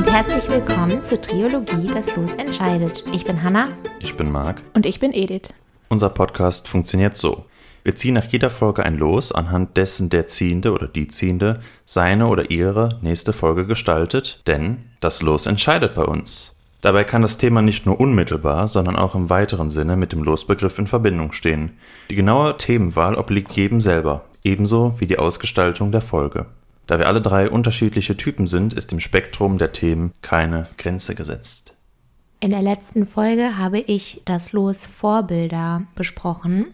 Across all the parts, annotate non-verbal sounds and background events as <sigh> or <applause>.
Und herzlich willkommen zur Triologie Das Los entscheidet. Ich bin Hanna. Ich bin Marc. Und ich bin Edith. Unser Podcast funktioniert so. Wir ziehen nach jeder Folge ein Los, anhand dessen der Ziehende oder die Ziehende seine oder ihre nächste Folge gestaltet, denn das Los entscheidet bei uns. Dabei kann das Thema nicht nur unmittelbar, sondern auch im weiteren Sinne mit dem Losbegriff in Verbindung stehen. Die genaue Themenwahl obliegt jedem selber, ebenso wie die Ausgestaltung der Folge. Da wir alle drei unterschiedliche Typen sind, ist im Spektrum der Themen keine Grenze gesetzt. In der letzten Folge habe ich das Los Vorbilder besprochen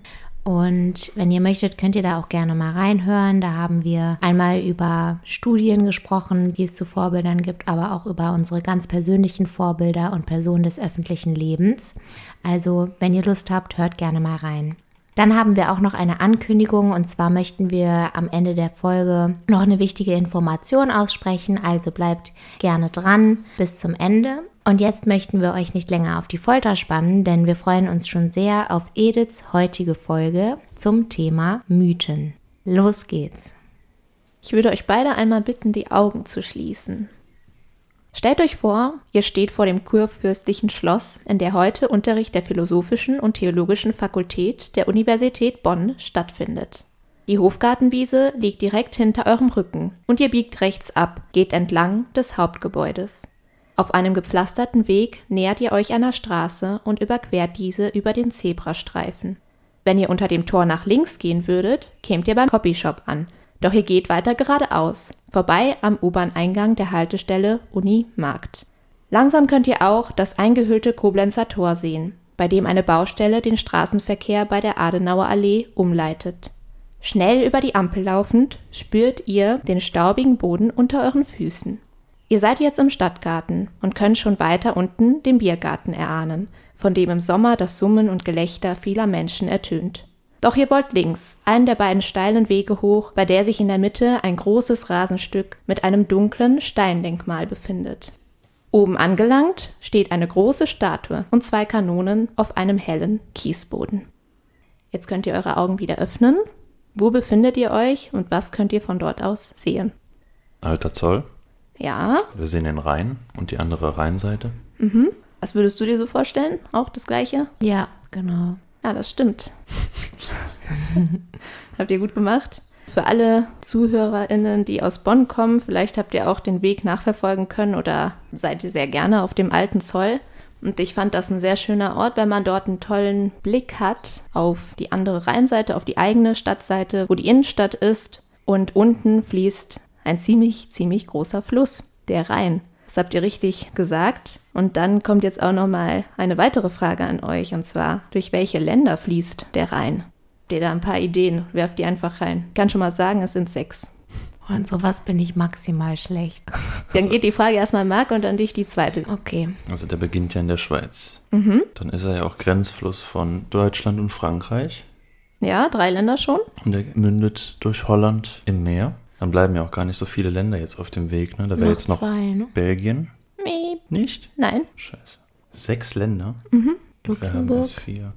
und wenn ihr möchtet, könnt ihr da auch gerne mal reinhören. Da haben wir einmal über Studien gesprochen, die es zu Vorbildern gibt, aber auch über unsere ganz persönlichen Vorbilder und Personen des öffentlichen Lebens. Also, wenn ihr Lust habt, hört gerne mal rein. Dann haben wir auch noch eine Ankündigung und zwar möchten wir am Ende der Folge noch eine wichtige Information aussprechen. Also bleibt gerne dran bis zum Ende. Und jetzt möchten wir euch nicht länger auf die Folter spannen, denn wir freuen uns schon sehr auf Ediths heutige Folge zum Thema Mythen. Los geht's. Ich würde euch beide einmal bitten, die Augen zu schließen. Stellt euch vor, ihr steht vor dem kurfürstlichen Schloss, in der heute Unterricht der Philosophischen und Theologischen Fakultät der Universität Bonn stattfindet. Die Hofgartenwiese liegt direkt hinter eurem Rücken und ihr biegt rechts ab, geht entlang des Hauptgebäudes. Auf einem gepflasterten Weg nähert ihr euch einer Straße und überquert diese über den Zebrastreifen. Wenn ihr unter dem Tor nach links gehen würdet, kämt ihr beim Copyshop an. Doch ihr geht weiter geradeaus, vorbei am U-Bahn-Eingang der Haltestelle Uni Markt. Langsam könnt ihr auch das eingehüllte Koblenzer Tor sehen, bei dem eine Baustelle den Straßenverkehr bei der Adenauer Allee umleitet. Schnell über die Ampel laufend spürt ihr den staubigen Boden unter euren Füßen. Ihr seid jetzt im Stadtgarten und könnt schon weiter unten den Biergarten erahnen, von dem im Sommer das Summen und Gelächter vieler Menschen ertönt. Doch ihr wollt links, einen der beiden steilen Wege hoch, bei der sich in der Mitte ein großes Rasenstück mit einem dunklen Steindenkmal befindet. Oben angelangt steht eine große Statue und zwei Kanonen auf einem hellen Kiesboden. Jetzt könnt ihr eure Augen wieder öffnen. Wo befindet ihr euch und was könnt ihr von dort aus sehen? Alter Zoll. Ja. Wir sehen den Rhein und die andere Rheinseite. Mhm. Was würdest du dir so vorstellen? Auch das gleiche? Ja, genau. Ja, das stimmt. <laughs> habt ihr gut gemacht. Für alle ZuhörerInnen, die aus Bonn kommen, vielleicht habt ihr auch den Weg nachverfolgen können oder seid ihr sehr gerne auf dem alten Zoll. Und ich fand das ein sehr schöner Ort, wenn man dort einen tollen Blick hat auf die andere Rheinseite, auf die eigene Stadtseite, wo die Innenstadt ist. Und unten fließt ein ziemlich, ziemlich großer Fluss, der Rhein. Das habt ihr richtig gesagt. Und dann kommt jetzt auch noch mal eine weitere Frage an euch und zwar: Durch welche Länder fließt der Rhein? Habt ihr da ein paar Ideen? Werft die einfach rein. Ich kann schon mal sagen, es sind sechs. Oh, und sowas bin ich maximal schlecht. <laughs> Dann geht die Frage erstmal Marc und dann dich die zweite. Okay. Also der beginnt ja in der Schweiz. Mhm. Dann ist er ja auch Grenzfluss von Deutschland und Frankreich. Ja, drei Länder schon. Und er mündet durch Holland im Meer. Dann bleiben ja auch gar nicht so viele Länder jetzt auf dem Weg. Ne? Da wäre jetzt noch zwei, ne? Belgien. Nicht? Nein. Scheiße. Sechs Länder? Mhm. Luxemburg.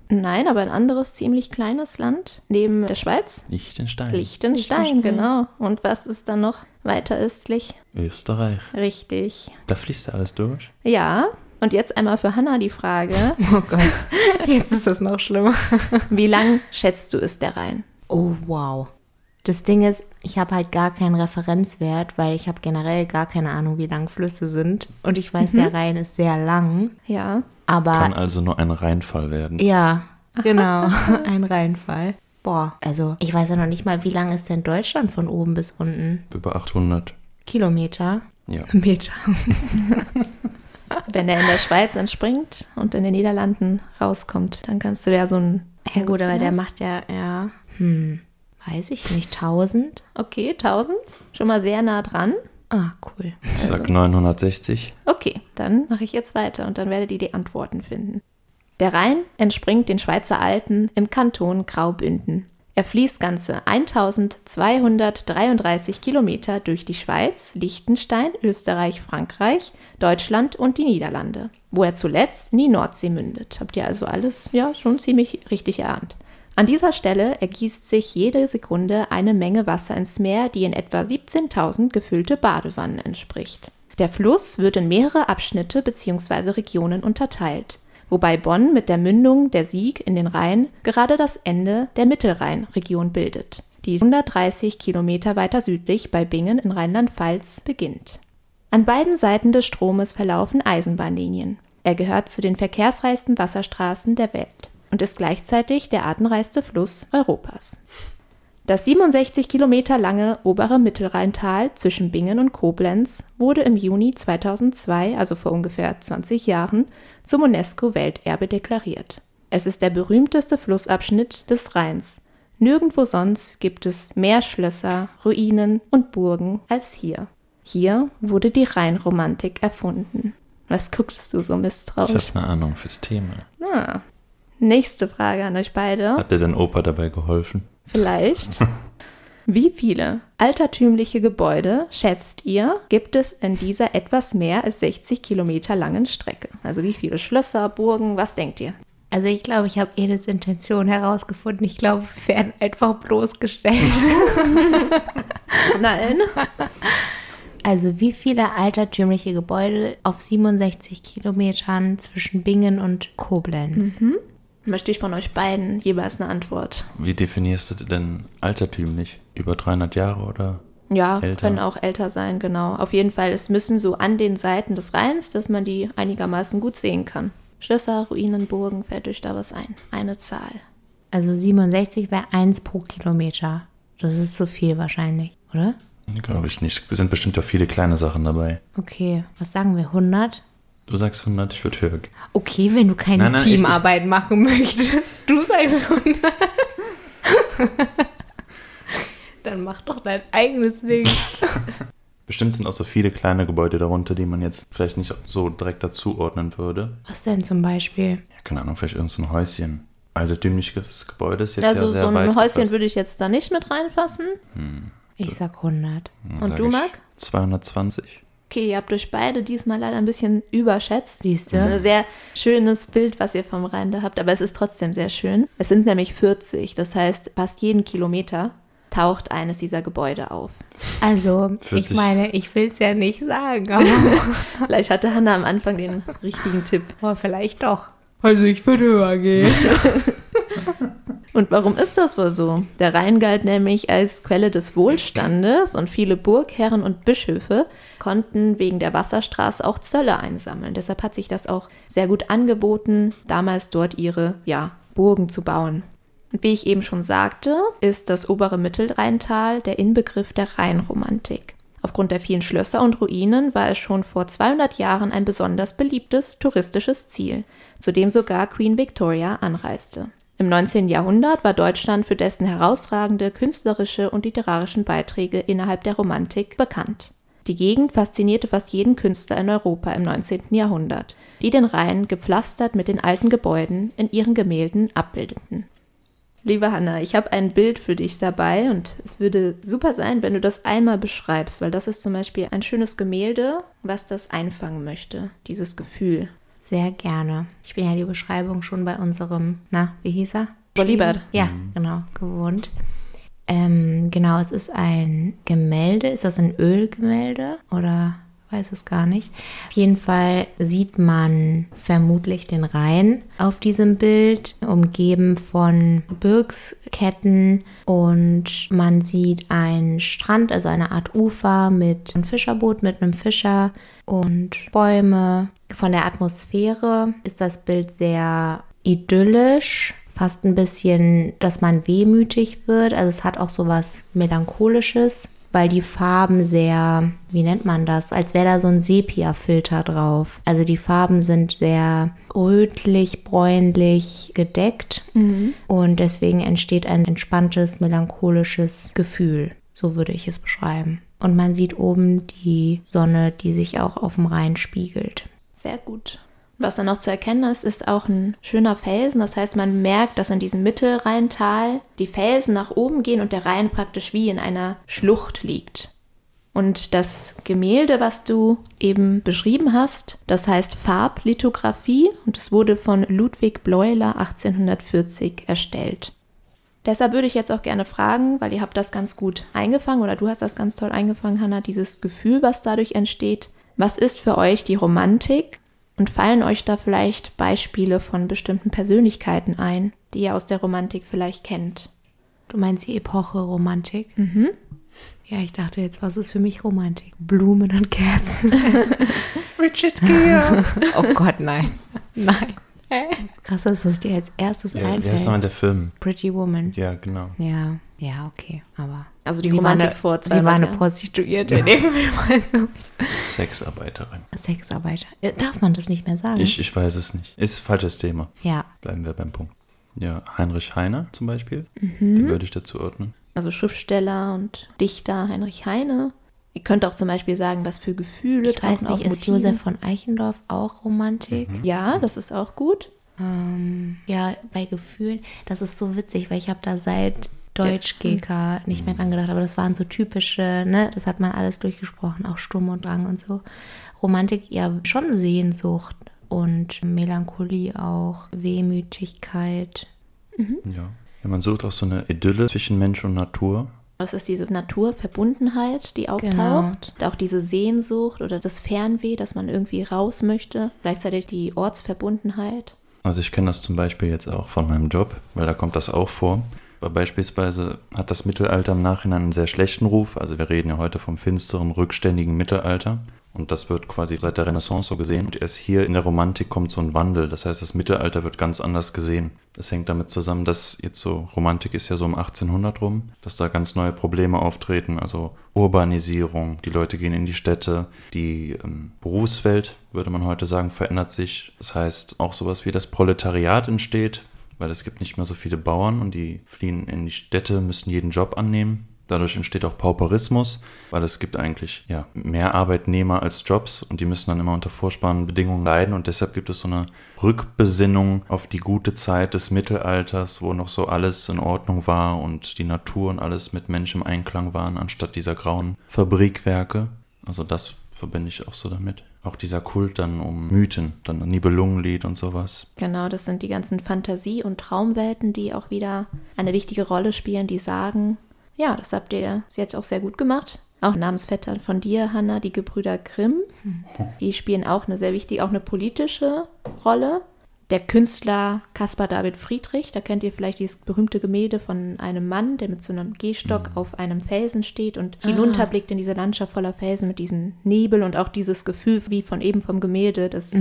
Nein, aber ein anderes ziemlich kleines Land neben der Schweiz. Liechtenstein. Liechtenstein, Liechtenstein. genau. Und was ist dann noch weiter östlich? Österreich. Richtig. Da fließt ja alles durch. Ja. Und jetzt einmal für Hanna die Frage: <laughs> Oh Gott. <laughs> Jetzt ist das noch schlimmer. Wie lang schätzt du ist der Rhein? Oh, wow. Das Ding ist, ich habe halt gar keinen Referenzwert, weil ich habe generell gar keine Ahnung, wie lang Flüsse sind. Und ich weiß, der Rhein ist sehr lang. Ja. Aber Kann also nur ein Reinfall werden. ja, genau, <laughs> <laughs> ein Rheinfall. Boah, also ich weiß ja noch nicht mal, wie lang ist denn Deutschland von oben bis unten? Über 800. Kilometer? Ja. <laughs> Meter. Wenn er in der Schweiz entspringt und in den Niederlanden rauskommt, dann kannst du ja so ein. Ja gut, aber der macht ja, ja, hm, weiß ich nicht, 1000? Okay, 1000. Schon mal sehr nah dran. Ah, cool. Ich sag 960. Okay, dann mache ich jetzt weiter und dann werdet ihr die Antworten finden. Der Rhein entspringt den Schweizer Alpen im Kanton Graubünden. Er fließt ganze 1233 Kilometer durch die Schweiz, Liechtenstein, Österreich, Frankreich, Deutschland und die Niederlande, wo er zuletzt in die Nordsee mündet. Habt ihr also alles ja schon ziemlich richtig erahnt. An dieser Stelle ergießt sich jede Sekunde eine Menge Wasser ins Meer, die in etwa 17.000 gefüllte Badewannen entspricht. Der Fluss wird in mehrere Abschnitte bzw. Regionen unterteilt, wobei Bonn mit der Mündung der Sieg in den Rhein gerade das Ende der Mittelrheinregion bildet, die 130 Kilometer weiter südlich bei Bingen in Rheinland-Pfalz beginnt. An beiden Seiten des Stromes verlaufen Eisenbahnlinien. Er gehört zu den verkehrsreichsten Wasserstraßen der Welt und ist gleichzeitig der artenreichste Fluss Europas. Das 67 Kilometer lange obere Mittelrheintal zwischen Bingen und Koblenz wurde im Juni 2002, also vor ungefähr 20 Jahren, zum UNESCO-Welterbe deklariert. Es ist der berühmteste Flussabschnitt des Rheins. Nirgendwo sonst gibt es mehr Schlösser, Ruinen und Burgen als hier. Hier wurde die Rheinromantik erfunden. Was guckst du so misstrauisch? Ich habe eine Ahnung fürs Thema. Ah. Nächste Frage an euch beide. Hat dir dein Opa dabei geholfen? Vielleicht. <laughs> Wie viele altertümliche Gebäude, schätzt ihr, gibt es in dieser etwas mehr als 60 Kilometer langen Strecke? Also wie viele Schlösser, Burgen, was denkt ihr? Also ich glaube, ich habe Ediths Intention herausgefunden. Ich glaube, wir werden einfach bloßgestellt. <laughs> Nein. Also wie viele altertümliche Gebäude auf 67 Kilometern zwischen Bingen und Koblenz? Mhm. Möchte ich von euch beiden jeweils eine Antwort. Wie definierst du denn altertümlich? Über 300 Jahre oder? Ja, Älter. können auch älter sein, genau. Auf jeden Fall, es müssen so an den Seiten des Rheins, dass man die einigermaßen gut sehen kann. Schlösser, Ruinen, Burgen, fällt euch da was ein? Eine Zahl. Also 67 wäre 1 pro Kilometer. Das ist zu viel wahrscheinlich, oder? Glaube ich nicht. Es sind bestimmt auch viele kleine Sachen dabei. Okay, was sagen wir? 100? Du sagst 100, ich würde höher. gehen. Okay, wenn du keine Nein, nein, ich- Teamarbeit machen möchtest. Du sagst 100. Dann mach doch dein eigenes Ding. Bestimmt sind auch so viele kleine Gebäude darunter, die man jetzt vielleicht nicht so direkt dazuordnen würde. Was denn zum Beispiel? Ja, keine Ahnung, vielleicht irgend so ein Häuschen. Altertümliches Gebäude ist jetzt ja Also sehr so ein Häuschen gefasst. würde ich jetzt da nicht mit reinfassen. Ich sag 100. Hm, Und sag du, ich Marc? 220. Okay, ihr habt euch beide diesmal leider ein bisschen überschätzt. Siehst Das ist ein sehr schönes Bild, was ihr vom Rhein da habt, aber es ist trotzdem sehr schön. Es sind nämlich 40, das heißt, fast jeden Kilometer taucht eines dieser Gebäude auf. Also, ich 40. meine, ich will es ja nicht sagen, aber <laughs> <laughs> Vielleicht hatte Hannah am Anfang den richtigen Tipp. aber vielleicht doch. Also, ich würde höher gehen. <laughs> Und warum ist das wohl so? Der Rhein galt nämlich als Quelle des Wohlstandes und viele Burgherren und Bischöfe konnten wegen der Wasserstraße auch Zölle einsammeln. Deshalb hat sich das auch sehr gut angeboten, damals dort ihre ja, Burgen zu bauen. Und wie ich eben schon sagte, ist das obere Mittelrheintal der Inbegriff der Rheinromantik. Aufgrund der vielen Schlösser und Ruinen war es schon vor 200 Jahren ein besonders beliebtes touristisches Ziel, zu dem sogar Queen Victoria anreiste. Im 19. Jahrhundert war Deutschland für dessen herausragende künstlerische und literarischen Beiträge innerhalb der Romantik bekannt. Die Gegend faszinierte fast jeden Künstler in Europa im 19. Jahrhundert, die den Rhein gepflastert mit den alten Gebäuden in ihren Gemälden abbildeten. Liebe Hanna, ich habe ein Bild für dich dabei und es würde super sein, wenn du das einmal beschreibst, weil das ist zum Beispiel ein schönes Gemälde, was das einfangen möchte, dieses Gefühl. Sehr gerne. Ich bin ja die Beschreibung schon bei unserem, na, wie hieß er? Bolibert. Ja, genau, gewohnt. Ähm, genau, es ist ein Gemälde. Ist das ein Ölgemälde oder weiß es gar nicht? Auf jeden Fall sieht man vermutlich den Rhein auf diesem Bild, umgeben von Gebirgsketten und man sieht einen Strand, also eine Art Ufer mit einem Fischerboot mit einem Fischer und Bäume. Von der Atmosphäre ist das Bild sehr idyllisch, fast ein bisschen, dass man wehmütig wird. Also es hat auch so was Melancholisches, weil die Farben sehr, wie nennt man das, als wäre da so ein Sepia-Filter drauf. Also die Farben sind sehr rötlich, bräunlich gedeckt und deswegen entsteht ein entspanntes, melancholisches Gefühl. So würde ich es beschreiben. Und man sieht oben die Sonne, die sich auch auf dem Rhein spiegelt. Sehr gut. Was dann noch zu erkennen ist, ist auch ein schöner Felsen. Das heißt, man merkt, dass in diesem Mittelrheintal die Felsen nach oben gehen und der Rhein praktisch wie in einer Schlucht liegt. Und das Gemälde, was du eben beschrieben hast, das heißt Farblithografie und es wurde von Ludwig Bleuler 1840 erstellt. Deshalb würde ich jetzt auch gerne fragen, weil ihr habt das ganz gut eingefangen oder du hast das ganz toll eingefangen, Hannah, dieses Gefühl, was dadurch entsteht. Was ist für euch die Romantik? Und fallen euch da vielleicht Beispiele von bestimmten Persönlichkeiten ein, die ihr aus der Romantik vielleicht kennt? Du meinst die Epoche Romantik? Mhm. Ja, ich dachte jetzt, was ist für mich Romantik? Blumen und Kerzen. <laughs> <laughs> Richard Gere. oh Gott, nein. <laughs> Nein. Krass, dass das dir als erstes ja, wie heißt einfällt. nochmal der Film? Pretty Woman. Ja, genau. Ja, ja, okay, aber. Also die sie Romantik eine, vor Sie war 200 eine. Prostituierte in dem Film. Also. Sexarbeiterin. Sexarbeiter. Äh, Darf man das nicht mehr sagen? Ich, ich weiß es nicht. Ist ein falsches Thema. Ja. Bleiben wir beim Punkt. Ja, Heinrich Heine zum Beispiel. Mhm. Den würde ich dazu ordnen. Also Schriftsteller und Dichter Heinrich Heine. Ihr könnt auch zum Beispiel sagen, was für Gefühle Ich weiß nicht, ist. Josef von Eichendorff auch Romantik? Ja, das ist auch gut. Ähm, ja, bei Gefühlen, das ist so witzig, weil ich habe da seit Deutsch GK nicht mehr dran gedacht, aber das waren so typische, ne, das hat man alles durchgesprochen, auch Sturm und Drang und so. Romantik, ja, schon Sehnsucht und Melancholie auch, Wehmütigkeit. Ja. ja. Man sucht auch so eine Idylle zwischen Mensch und Natur. Das ist diese Naturverbundenheit, die auftaucht. Genau. Auch diese Sehnsucht oder das Fernweh, dass man irgendwie raus möchte. Gleichzeitig die Ortsverbundenheit. Also ich kenne das zum Beispiel jetzt auch von meinem Job, weil da kommt das auch vor. Beispielsweise hat das Mittelalter im Nachhinein einen sehr schlechten Ruf. Also wir reden ja heute vom finsteren, rückständigen Mittelalter. Und das wird quasi seit der Renaissance so gesehen. Und erst hier in der Romantik kommt so ein Wandel. Das heißt, das Mittelalter wird ganz anders gesehen. Das hängt damit zusammen, dass jetzt so, Romantik ist ja so um 1800 rum, dass da ganz neue Probleme auftreten. Also Urbanisierung, die Leute gehen in die Städte, die ähm, Berufswelt, würde man heute sagen, verändert sich. Das heißt, auch sowas wie das Proletariat entsteht, weil es gibt nicht mehr so viele Bauern und die fliehen in die Städte, müssen jeden Job annehmen. Dadurch entsteht auch Pauperismus, weil es gibt eigentlich ja, mehr Arbeitnehmer als Jobs und die müssen dann immer unter furchtbaren Bedingungen leiden und deshalb gibt es so eine Rückbesinnung auf die gute Zeit des Mittelalters, wo noch so alles in Ordnung war und die Natur und alles mit Mensch im Einklang waren, anstatt dieser grauen Fabrikwerke. Also das verbinde ich auch so damit. Auch dieser Kult dann um Mythen, dann Nibelungenlied und sowas. Genau, das sind die ganzen Fantasie- und Traumwelten, die auch wieder eine wichtige Rolle spielen, die sagen, ja, das habt ihr jetzt auch sehr gut gemacht. Auch Namensvetter von dir, Hanna, die Gebrüder Grimm. Die spielen auch eine sehr wichtige, auch eine politische Rolle. Der Künstler Caspar David Friedrich, da kennt ihr vielleicht dieses berühmte Gemälde von einem Mann, der mit so einem Gehstock auf einem Felsen steht und hinunterblickt in diese Landschaft voller Felsen mit diesem Nebel und auch dieses Gefühl, wie von eben vom Gemälde, dass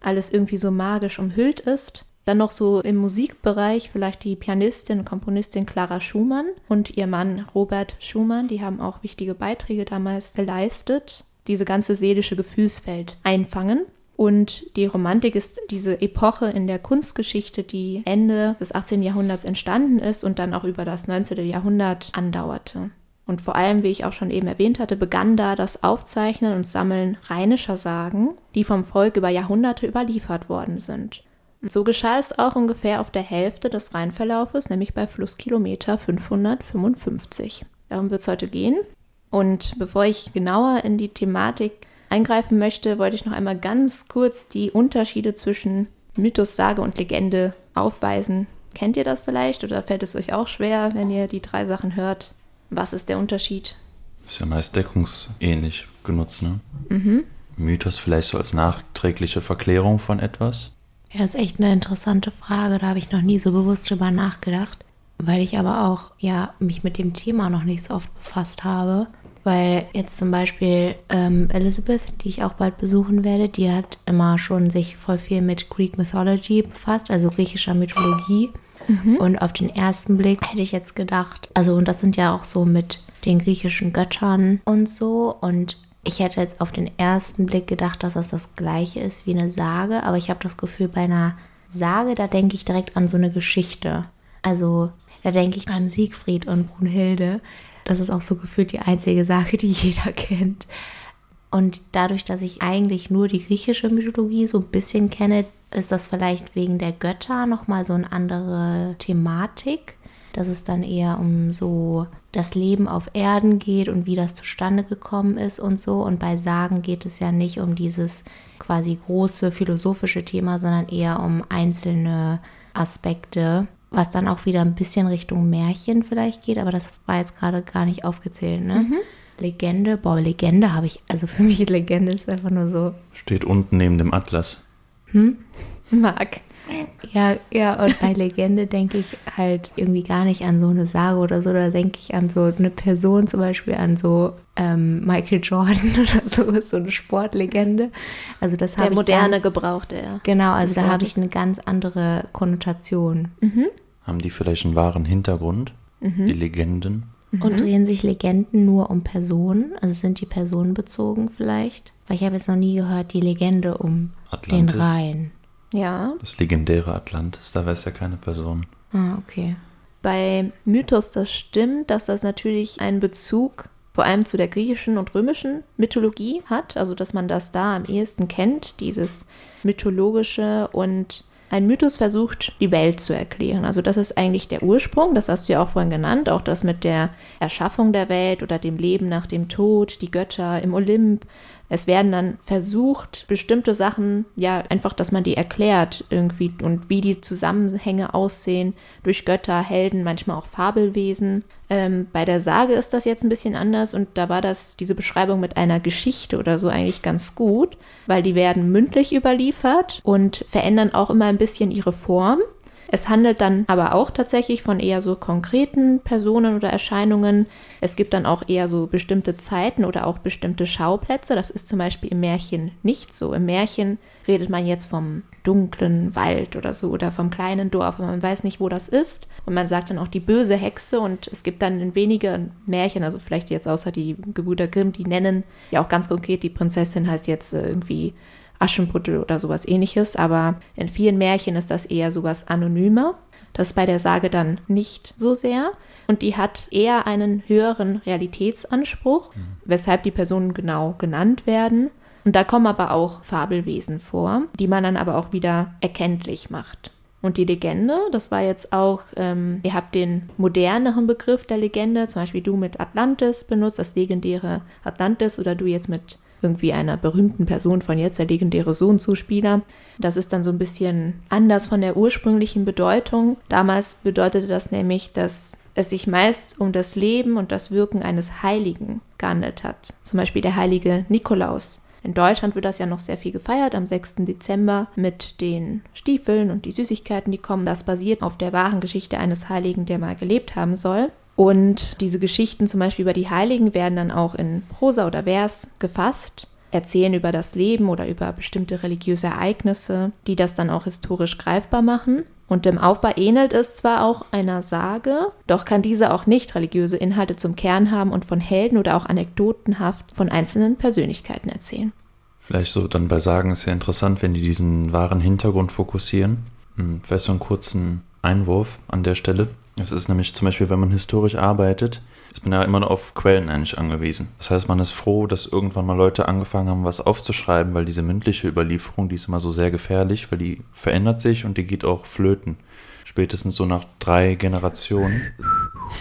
alles irgendwie so magisch umhüllt ist. Dann noch so im Musikbereich vielleicht die Pianistin und Komponistin Clara Schumann und ihr Mann Robert Schumann, die haben auch wichtige Beiträge damals geleistet, diese ganze seelische Gefühlsfeld einfangen. Und die Romantik ist diese Epoche in der Kunstgeschichte, die Ende des 18. Jahrhunderts entstanden ist und dann auch über das 19. Jahrhundert andauerte. Und vor allem, wie ich auch schon eben erwähnt hatte, begann da das Aufzeichnen und Sammeln rheinischer Sagen, die vom Volk über Jahrhunderte überliefert worden sind. So geschah es auch ungefähr auf der Hälfte des Rheinverlaufes, nämlich bei Flusskilometer 555. Darum wird es heute gehen. Und bevor ich genauer in die Thematik eingreifen möchte, wollte ich noch einmal ganz kurz die Unterschiede zwischen Mythos, Sage und Legende aufweisen. Kennt ihr das vielleicht oder fällt es euch auch schwer, wenn ihr die drei Sachen hört? Was ist der Unterschied? Ist ja meist deckungsähnlich genutzt, ne? Mythos vielleicht so als nachträgliche Verklärung von etwas. Ja, ist echt eine interessante Frage. Da habe ich noch nie so bewusst drüber nachgedacht, weil ich aber auch ja mich mit dem Thema noch nicht so oft befasst habe. Weil jetzt zum Beispiel ähm, Elizabeth, die ich auch bald besuchen werde, die hat immer schon sich voll viel mit Greek Mythology befasst, also griechischer Mythologie. Und auf den ersten Blick hätte ich jetzt gedacht, also und das sind ja auch so mit den griechischen Göttern und so. Und ich hätte jetzt auf den ersten Blick gedacht, dass das das gleiche ist wie eine Sage, aber ich habe das Gefühl, bei einer Sage, da denke ich direkt an so eine Geschichte. Also da denke ich an Siegfried und Brunhilde. Das ist auch so gefühlt die einzige Sage, die <laughs> jeder kennt. Und dadurch, dass ich eigentlich nur die griechische Mythologie so ein bisschen kenne, ist das vielleicht wegen der Götter nochmal so eine andere Thematik. Dass es dann eher um so das Leben auf Erden geht und wie das zustande gekommen ist und so. Und bei Sagen geht es ja nicht um dieses quasi große philosophische Thema, sondern eher um einzelne Aspekte, was dann auch wieder ein bisschen Richtung Märchen vielleicht geht, aber das war jetzt gerade gar nicht aufgezählt, ne? Legende, boah, Legende habe ich, also für mich <laughs> Legende ist einfach nur so, Steht unten neben dem Atlas. Marc. ja, ja, und bei Legende denke ich halt irgendwie gar nicht an so eine Sage oder so, da denke ich an so eine Person, zum Beispiel an so ähm, Michael Jordan <laughs> oder so, ist so eine Sportlegende. Also das Der habe ich moderne ganz, Gebrauch der. Genau, also da habe ich eine ganz andere Konnotation. Haben die vielleicht einen wahren Hintergrund? Die Legenden? Und drehen sich Legenden nur um Personen? Also sind die personenbezogen vielleicht? Weil ich habe jetzt noch nie gehört, die Legende um Atlantis. den Rhein. Ja. Das legendäre Atlantis, da weiß ja keine Person. Ah, okay. Bei Mythos, das stimmt, dass das natürlich einen Bezug vor allem zu der griechischen und römischen Mythologie hat, also dass man das da am ehesten kennt, dieses mythologische und ein Mythos versucht, die Welt zu erklären. Also das ist eigentlich der Ursprung, das hast du ja auch vorhin genannt, auch das mit der Erschaffung der Welt oder dem Leben nach dem Tod, die Götter im Olymp. Es werden dann versucht, bestimmte Sachen, ja, einfach, dass man die erklärt irgendwie und wie die Zusammenhänge aussehen durch Götter, Helden, manchmal auch Fabelwesen. Ähm, bei der Sage ist das jetzt ein bisschen anders und da war das, diese Beschreibung mit einer Geschichte oder so eigentlich ganz gut, weil die werden mündlich überliefert und verändern auch immer ein bisschen ihre Form. Es handelt dann aber auch tatsächlich von eher so konkreten Personen oder Erscheinungen. Es gibt dann auch eher so bestimmte Zeiten oder auch bestimmte Schauplätze. Das ist zum Beispiel im Märchen nicht so. Im Märchen redet man jetzt vom dunklen Wald oder so oder vom kleinen Dorf, aber man weiß nicht, wo das ist. Und man sagt dann auch die böse Hexe und es gibt dann in wenigen Märchen, also vielleicht jetzt außer die Gebrüder Grimm, die nennen ja auch ganz konkret, die Prinzessin heißt jetzt äh, irgendwie Aschenputtel oder sowas ähnliches, aber in vielen Märchen ist das eher sowas anonymer. Das ist bei der Sage dann nicht so sehr. Und die hat eher einen höheren Realitätsanspruch, weshalb die Personen genau genannt werden. Und da kommen aber auch Fabelwesen vor, die man dann aber auch wieder erkenntlich macht. Und die Legende, das war jetzt auch, ähm, ihr habt den moderneren Begriff der Legende, zum Beispiel du mit Atlantis benutzt, das legendäre Atlantis, oder du jetzt mit irgendwie einer berühmten Person von jetzt, der legendäre Sohn zu Spieler. Das ist dann so ein bisschen anders von der ursprünglichen Bedeutung. Damals bedeutete das nämlich, dass es sich meist um das Leben und das Wirken eines Heiligen gehandelt hat. Zum Beispiel der heilige Nikolaus. In Deutschland wird das ja noch sehr viel gefeiert am 6. Dezember mit den Stiefeln und die Süßigkeiten, die kommen. Das basiert auf der wahren Geschichte eines Heiligen, der mal gelebt haben soll. Und diese Geschichten zum Beispiel über die Heiligen werden dann auch in Prosa oder Vers gefasst, erzählen über das Leben oder über bestimmte religiöse Ereignisse, die das dann auch historisch greifbar machen. Und im Aufbau ähnelt es zwar auch einer Sage, doch kann diese auch nicht religiöse Inhalte zum Kern haben und von Helden oder auch anekdotenhaft von einzelnen Persönlichkeiten erzählen. Vielleicht so dann bei Sagen ist ja interessant, wenn die diesen wahren Hintergrund fokussieren. Hm, Vielleicht so einen kurzen Einwurf an der Stelle. Es ist nämlich zum Beispiel, wenn man historisch arbeitet, ist man ja immer noch auf Quellen eigentlich angewiesen. Das heißt, man ist froh, dass irgendwann mal Leute angefangen haben, was aufzuschreiben, weil diese mündliche Überlieferung, die ist immer so sehr gefährlich, weil die verändert sich und die geht auch flöten. Spätestens so nach drei Generationen.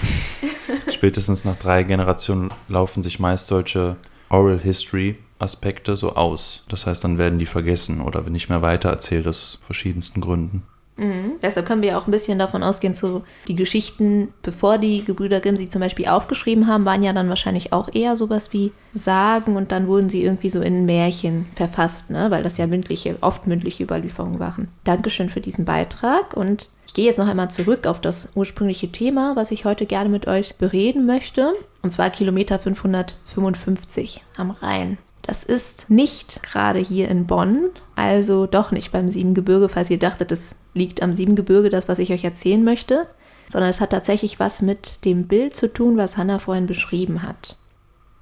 <laughs> Spätestens nach drei Generationen laufen sich meist solche Oral History Aspekte so aus. Das heißt, dann werden die vergessen oder nicht mehr weitererzählt aus verschiedensten Gründen. Mhm. Deshalb können wir auch ein bisschen davon ausgehen, so die Geschichten, bevor die Gebrüder Grimm sie zum Beispiel aufgeschrieben haben, waren ja dann wahrscheinlich auch eher sowas wie Sagen und dann wurden sie irgendwie so in Märchen verfasst, ne? weil das ja mündliche, oft mündliche Überlieferungen waren. Dankeschön für diesen Beitrag und ich gehe jetzt noch einmal zurück auf das ursprüngliche Thema, was ich heute gerne mit euch bereden möchte, und zwar Kilometer 555 am Rhein. Das ist nicht gerade hier in Bonn, also doch nicht beim Siebengebirge, falls ihr dachtet, es liegt am Siebengebirge, das, was ich euch erzählen möchte, sondern es hat tatsächlich was mit dem Bild zu tun, was Hannah vorhin beschrieben hat.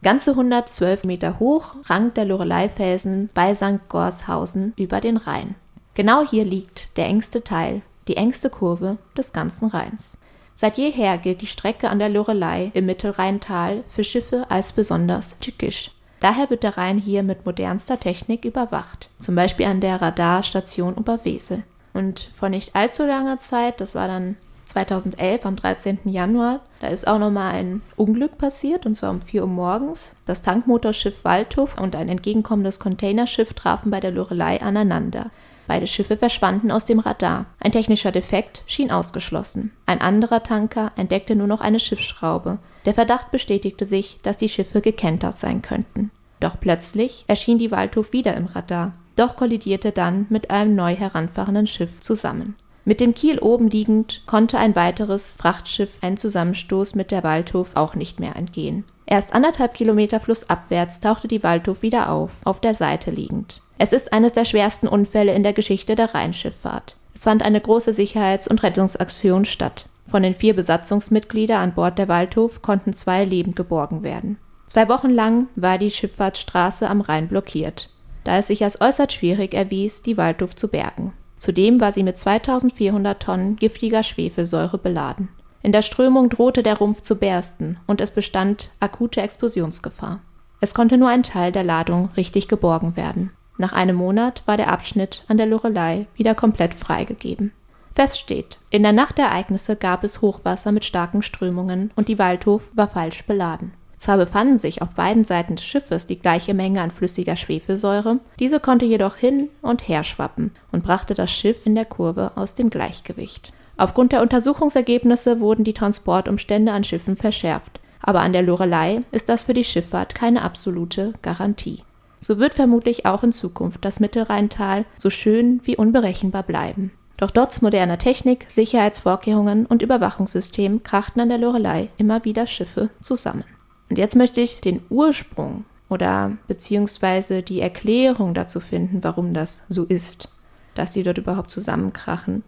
Ganze 112 Meter hoch rankt der Lorelei-Felsen bei St. Gorshausen über den Rhein. Genau hier liegt der engste Teil, die engste Kurve des ganzen Rheins. Seit jeher gilt die Strecke an der Lorelei im Mittelrheintal für Schiffe als besonders tückisch. Daher wird der Rhein hier mit modernster Technik überwacht, zum Beispiel an der Radarstation Oberwesel. Und vor nicht allzu langer Zeit, das war dann 2011 am 13. Januar, da ist auch nochmal ein Unglück passiert, und zwar um 4 Uhr morgens. Das Tankmotorschiff Waldhof und ein entgegenkommendes Containerschiff trafen bei der Lorelei aneinander. Beide Schiffe verschwanden aus dem Radar. Ein technischer Defekt schien ausgeschlossen. Ein anderer Tanker entdeckte nur noch eine Schiffsschraube. Der Verdacht bestätigte sich, dass die Schiffe gekentert sein könnten. Doch plötzlich erschien die Waldhof wieder im Radar, doch kollidierte dann mit einem neu heranfahrenden Schiff zusammen. Mit dem Kiel oben liegend konnte ein weiteres Frachtschiff einen Zusammenstoß mit der Waldhof auch nicht mehr entgehen. Erst anderthalb Kilometer flussabwärts tauchte die Waldhof wieder auf, auf der Seite liegend. Es ist eines der schwersten Unfälle in der Geschichte der Rheinschifffahrt. Es fand eine große Sicherheits- und Rettungsaktion statt. Von den vier Besatzungsmitgliedern an Bord der Waldhof konnten zwei lebend geborgen werden. Zwei Wochen lang war die Schifffahrtsstraße am Rhein blockiert, da es sich als äußerst schwierig erwies, die Waldhof zu bergen. Zudem war sie mit 2400 Tonnen giftiger Schwefelsäure beladen. In der Strömung drohte der Rumpf zu bersten und es bestand akute Explosionsgefahr. Es konnte nur ein Teil der Ladung richtig geborgen werden. Nach einem Monat war der Abschnitt an der Lorelei wieder komplett freigegeben. Fest steht, in der Nacht der Ereignisse gab es Hochwasser mit starken Strömungen und die Waldhof war falsch beladen. Zwar befanden sich auf beiden Seiten des Schiffes die gleiche Menge an flüssiger Schwefelsäure, diese konnte jedoch hin und her schwappen und brachte das Schiff in der Kurve aus dem Gleichgewicht. Aufgrund der Untersuchungsergebnisse wurden die Transportumstände an Schiffen verschärft, aber an der Lorelei ist das für die Schifffahrt keine absolute Garantie. So wird vermutlich auch in Zukunft das Mittelrheintal so schön wie unberechenbar bleiben. Doch trotz moderner Technik, Sicherheitsvorkehrungen und Überwachungssystem krachten an der Lorelei immer wieder Schiffe zusammen. Und jetzt möchte ich den Ursprung oder beziehungsweise die Erklärung dazu finden, warum das so ist, dass die dort überhaupt zusammenkrachen.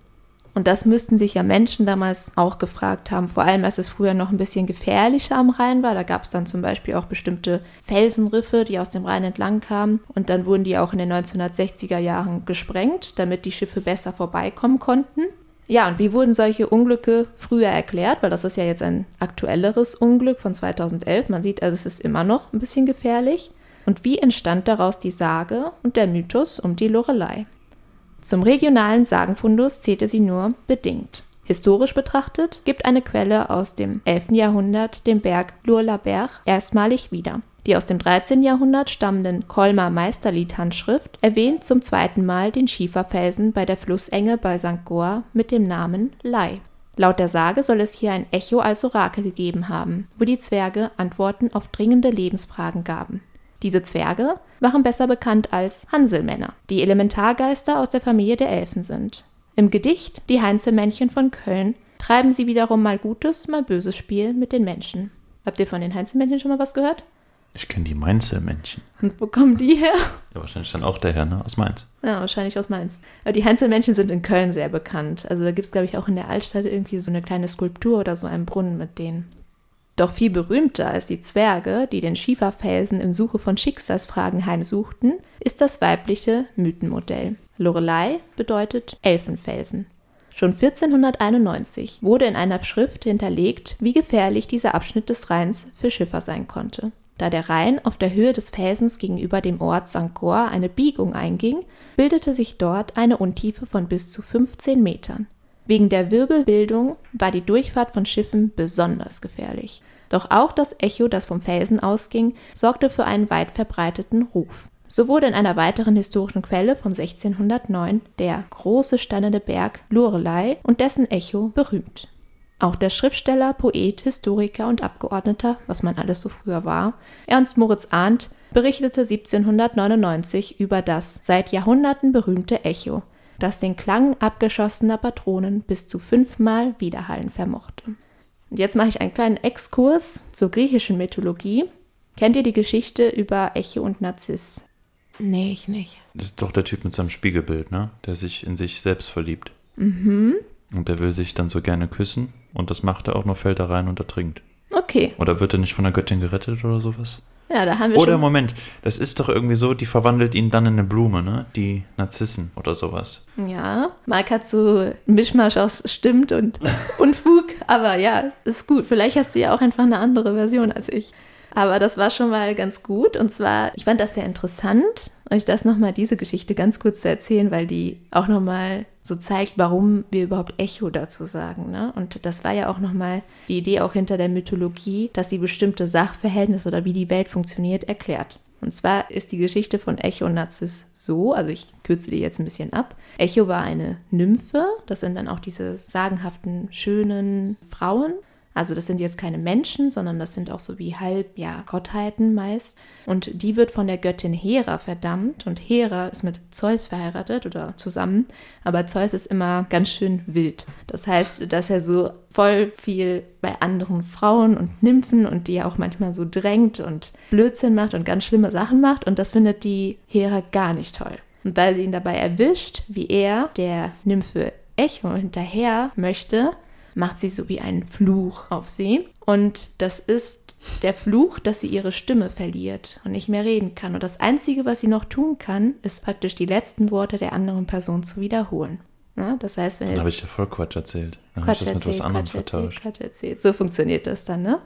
Und das müssten sich ja Menschen damals auch gefragt haben, vor allem als es früher noch ein bisschen gefährlicher am Rhein war. Da gab es dann zum Beispiel auch bestimmte Felsenriffe, die aus dem Rhein entlang kamen. Und dann wurden die auch in den 1960er Jahren gesprengt, damit die Schiffe besser vorbeikommen konnten. Ja, und wie wurden solche Unglücke früher erklärt? Weil das ist ja jetzt ein aktuelleres Unglück von 2011. Man sieht also, es ist immer noch ein bisschen gefährlich. Und wie entstand daraus die Sage und der Mythos um die Lorelei? Zum regionalen Sagenfundus zählte sie nur bedingt. Historisch betrachtet gibt eine Quelle aus dem 11. Jahrhundert den Berg Lurlaberg erstmalig wieder. Die aus dem 13. Jahrhundert stammenden Kolmer Meisterlied-Handschrift erwähnt zum zweiten Mal den Schieferfelsen bei der Flussenge bei St. Goar mit dem Namen Lei. Laut der Sage soll es hier ein Echo als Orakel gegeben haben, wo die Zwerge Antworten auf dringende Lebensfragen gaben. Diese Zwerge waren besser bekannt als Hanselmänner, die Elementargeister aus der Familie der Elfen sind. Im Gedicht Die Heinzelmännchen von Köln treiben sie wiederum mal gutes, mal böses Spiel mit den Menschen. Habt ihr von den Heinzelmännchen schon mal was gehört? Ich kenne die Mainzelmännchen. Und wo kommen die her? Ja, wahrscheinlich dann auch daher, ne? Aus Mainz. Ja, wahrscheinlich aus Mainz. Aber die Heinzelmännchen sind in Köln sehr bekannt. Also da gibt es, glaube ich, auch in der Altstadt irgendwie so eine kleine Skulptur oder so einen Brunnen mit denen. Doch viel berühmter als die Zwerge, die den Schieferfelsen im Suche von Schicksalsfragen heimsuchten, ist das weibliche Mythenmodell. Lorelei bedeutet Elfenfelsen. Schon 1491 wurde in einer Schrift hinterlegt, wie gefährlich dieser Abschnitt des Rheins für Schiffer sein konnte. Da der Rhein auf der Höhe des Felsens gegenüber dem Ort St. Goar eine Biegung einging, bildete sich dort eine Untiefe von bis zu 15 Metern. Wegen der Wirbelbildung war die Durchfahrt von Schiffen besonders gefährlich. Doch auch das Echo, das vom Felsen ausging, sorgte für einen weit verbreiteten Ruf. So wurde in einer weiteren historischen Quelle von 1609 der große steinerne Berg Lorelei und dessen Echo berühmt. Auch der Schriftsteller, Poet, Historiker und Abgeordneter, was man alles so früher war, Ernst Moritz Arndt, berichtete 1799 über das seit Jahrhunderten berühmte Echo, das den Klang abgeschossener Patronen bis zu fünfmal widerhallen vermochte. Und jetzt mache ich einen kleinen Exkurs zur griechischen Mythologie. Kennt ihr die Geschichte über Echo und Narziss? Nee, ich nicht. Das ist doch der Typ mit seinem Spiegelbild, ne? Der sich in sich selbst verliebt. Mhm. Und der will sich dann so gerne küssen und das macht er auch nur, fällt da rein und ertrinkt. Okay. Oder wird er nicht von der Göttin gerettet oder sowas? Ja, da haben wir Oder schon. Moment, das ist doch irgendwie so, die verwandelt ihn dann in eine Blume, ne? Die Narzissen oder sowas. Ja, Marc hat so einen Mischmasch aus stimmt und Unfug, aber ja, ist gut. Vielleicht hast du ja auch einfach eine andere Version als ich. Aber das war schon mal ganz gut. Und zwar, ich fand das sehr interessant, euch das nochmal, diese Geschichte ganz kurz zu erzählen, weil die auch nochmal so zeigt, warum wir überhaupt Echo dazu sagen. Ne? Und das war ja auch nochmal die Idee auch hinter der Mythologie, dass sie bestimmte Sachverhältnisse oder wie die Welt funktioniert erklärt. Und zwar ist die Geschichte von Echo und Narziss so, also ich kürze die jetzt ein bisschen ab. Echo war eine Nymphe, das sind dann auch diese sagenhaften, schönen Frauen. Also das sind jetzt keine Menschen, sondern das sind auch so wie halb, ja, Gottheiten meist. Und die wird von der Göttin Hera verdammt. Und Hera ist mit Zeus verheiratet oder zusammen. Aber Zeus ist immer ganz schön wild. Das heißt, dass er so voll viel bei anderen Frauen und Nymphen und die auch manchmal so drängt und Blödsinn macht und ganz schlimme Sachen macht. Und das findet die Hera gar nicht toll. Und weil sie ihn dabei erwischt, wie er der Nymphe Echo hinterher möchte, macht sie so wie einen Fluch auf sie. Und das ist der Fluch, dass sie ihre Stimme verliert und nicht mehr reden kann. Und das Einzige, was sie noch tun kann, ist praktisch die letzten Worte der anderen Person zu wiederholen. Ja, das heißt, wenn Dann habe ich ja voll Quatsch erzählt. Dann habe ich das mit erzählt, was anderem Quatsch erzählt, vertauscht. Quatsch erzählt. So funktioniert das dann, ne?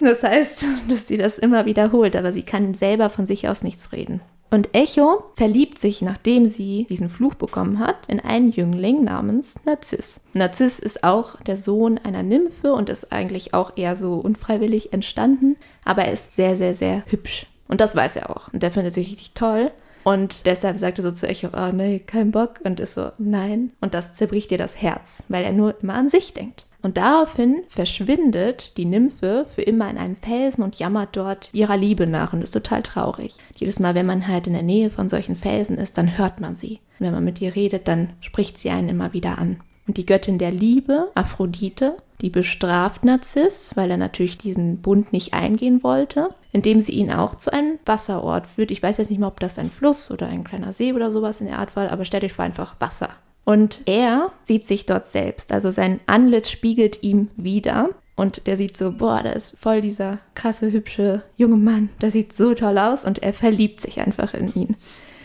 Das heißt, <laughs> dass sie das immer wiederholt, aber sie kann selber von sich aus nichts reden. Und Echo verliebt sich, nachdem sie diesen Fluch bekommen hat, in einen Jüngling namens Narziss. Narziss ist auch der Sohn einer Nymphe und ist eigentlich auch eher so unfreiwillig entstanden, aber er ist sehr, sehr, sehr hübsch. Und das weiß er auch. Und der findet sich richtig toll. Und deshalb sagt er so zu Echo, oh nee, kein Bock. Und ist so, nein. Und das zerbricht ihr das Herz, weil er nur immer an sich denkt. Und daraufhin verschwindet die Nymphe für immer in einem Felsen und jammert dort ihrer Liebe nach und ist total traurig. Jedes Mal, wenn man halt in der Nähe von solchen Felsen ist, dann hört man sie. Und wenn man mit ihr redet, dann spricht sie einen immer wieder an. Und die Göttin der Liebe, Aphrodite, die bestraft Narziss, weil er natürlich diesen Bund nicht eingehen wollte, indem sie ihn auch zu einem Wasserort führt. Ich weiß jetzt nicht mal, ob das ein Fluss oder ein kleiner See oder sowas in der Art war, aber stellt euch vor einfach Wasser. Und er sieht sich dort selbst, also sein Antlitz spiegelt ihm wieder. Und der sieht so, boah, da ist voll dieser krasse, hübsche junge Mann. Der sieht so toll aus und er verliebt sich einfach in ihn.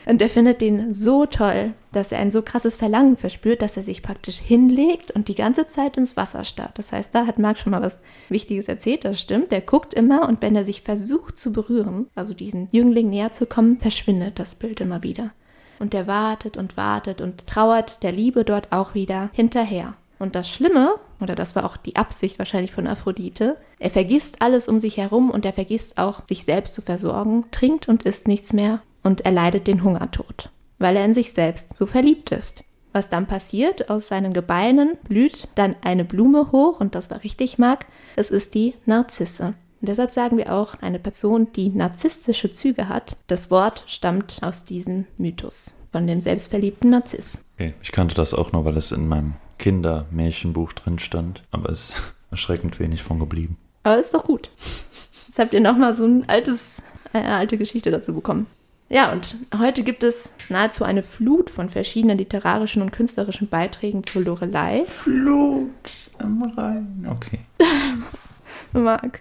Und er findet den so toll, dass er ein so krasses Verlangen verspürt, dass er sich praktisch hinlegt und die ganze Zeit ins Wasser starrt. Das heißt, da hat Marc schon mal was Wichtiges erzählt, das stimmt. Der guckt immer und wenn er sich versucht zu berühren, also diesen Jüngling näher zu kommen, verschwindet das Bild immer wieder. Und der wartet und wartet und trauert der Liebe dort auch wieder hinterher. Und das Schlimme, oder das war auch die Absicht wahrscheinlich von Aphrodite, er vergisst alles um sich herum und er vergisst auch, sich selbst zu versorgen, trinkt und isst nichts mehr und er leidet den Hungertod, weil er in sich selbst so verliebt ist. Was dann passiert, aus seinen Gebeinen blüht dann eine Blume hoch und das war richtig mag, es ist die Narzisse. Und deshalb sagen wir auch, eine Person, die narzisstische Züge hat, das Wort stammt aus diesem Mythos, von dem selbstverliebten Narziss. Okay, ich kannte das auch nur, weil es in meinem Kindermärchenbuch drin stand, aber es ist erschreckend wenig von geblieben. Aber ist doch gut. Jetzt habt ihr nochmal so ein altes, eine alte Geschichte dazu bekommen. Ja, und heute gibt es nahezu eine Flut von verschiedenen literarischen und künstlerischen Beiträgen zur Lorelei. Flut am Rhein. Okay. <laughs> Marc.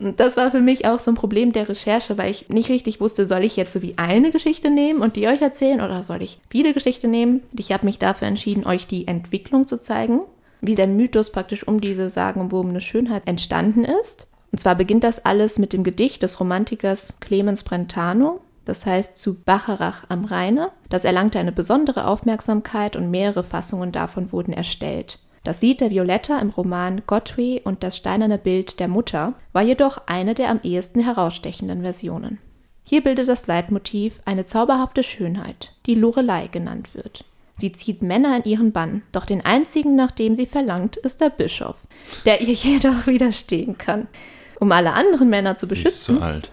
Das war für mich auch so ein Problem der Recherche, weil ich nicht richtig wusste, soll ich jetzt so wie eine Geschichte nehmen und die euch erzählen oder soll ich viele Geschichten nehmen? Ich habe mich dafür entschieden, euch die Entwicklung zu zeigen, wie der Mythos praktisch um diese sagenumwobene Schönheit entstanden ist. Und zwar beginnt das alles mit dem Gedicht des Romantikers Clemens Brentano, das heißt zu Bacharach am Rheine. Das erlangte eine besondere Aufmerksamkeit und mehrere Fassungen davon wurden erstellt. Das Lied der Violetta im Roman Godfrey und das steinerne Bild der Mutter war jedoch eine der am ehesten herausstechenden Versionen. Hier bildet das Leitmotiv eine zauberhafte Schönheit, die Lorelei genannt wird. Sie zieht Männer in ihren Bann, doch den einzigen, nach dem sie verlangt, ist der Bischof, der ihr <laughs> jedoch widerstehen kann. Um alle anderen Männer zu Sie ist beschützen, zu alt.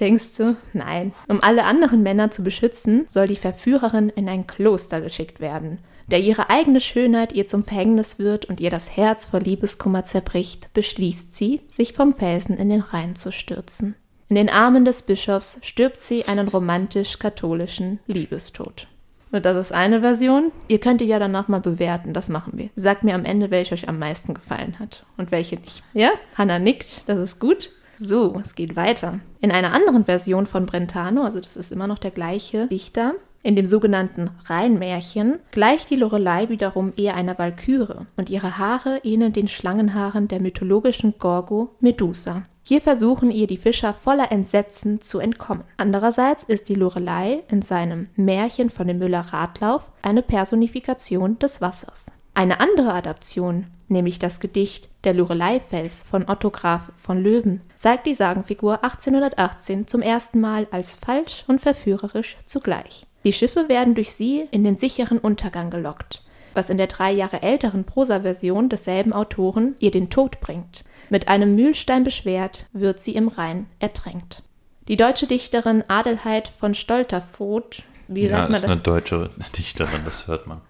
Denkst du? Nein. Um alle anderen Männer zu beschützen, soll die Verführerin in ein Kloster geschickt werden. Der ihre eigene Schönheit ihr zum Verhängnis wird und ihr das Herz vor Liebeskummer zerbricht, beschließt sie, sich vom Felsen in den Rhein zu stürzen. In den Armen des Bischofs stirbt sie einen romantisch-katholischen Liebestod. Und das ist eine Version. Ihr könnt die ja danach mal bewerten, das machen wir. Sagt mir am Ende, welche euch am meisten gefallen hat und welche nicht. Ja? Hannah nickt, das ist gut. So, es geht weiter. In einer anderen Version von Brentano, also das ist immer noch der gleiche Dichter, in dem sogenannten Rheinmärchen gleicht die Lorelei wiederum eher einer Walküre und ihre Haare ähneln den Schlangenhaaren der mythologischen Gorgo Medusa. Hier versuchen ihr die Fischer voller Entsetzen zu entkommen. Andererseits ist die Lorelei in seinem Märchen von dem Müller Radlauf eine Personifikation des Wassers. Eine andere Adaption, nämlich das Gedicht Der Loreleifels von Otto Graf von Löwen, zeigt die Sagenfigur 1818 zum ersten Mal als falsch und verführerisch zugleich. Die Schiffe werden durch sie in den sicheren Untergang gelockt, was in der drei Jahre älteren Prosaversion desselben Autoren ihr den Tod bringt. Mit einem Mühlstein beschwert, wird sie im Rhein ertränkt. Die deutsche Dichterin Adelheid von Stolterfoth, wie ja, sagt man ist das? eine deutsche Dichterin, das hört man.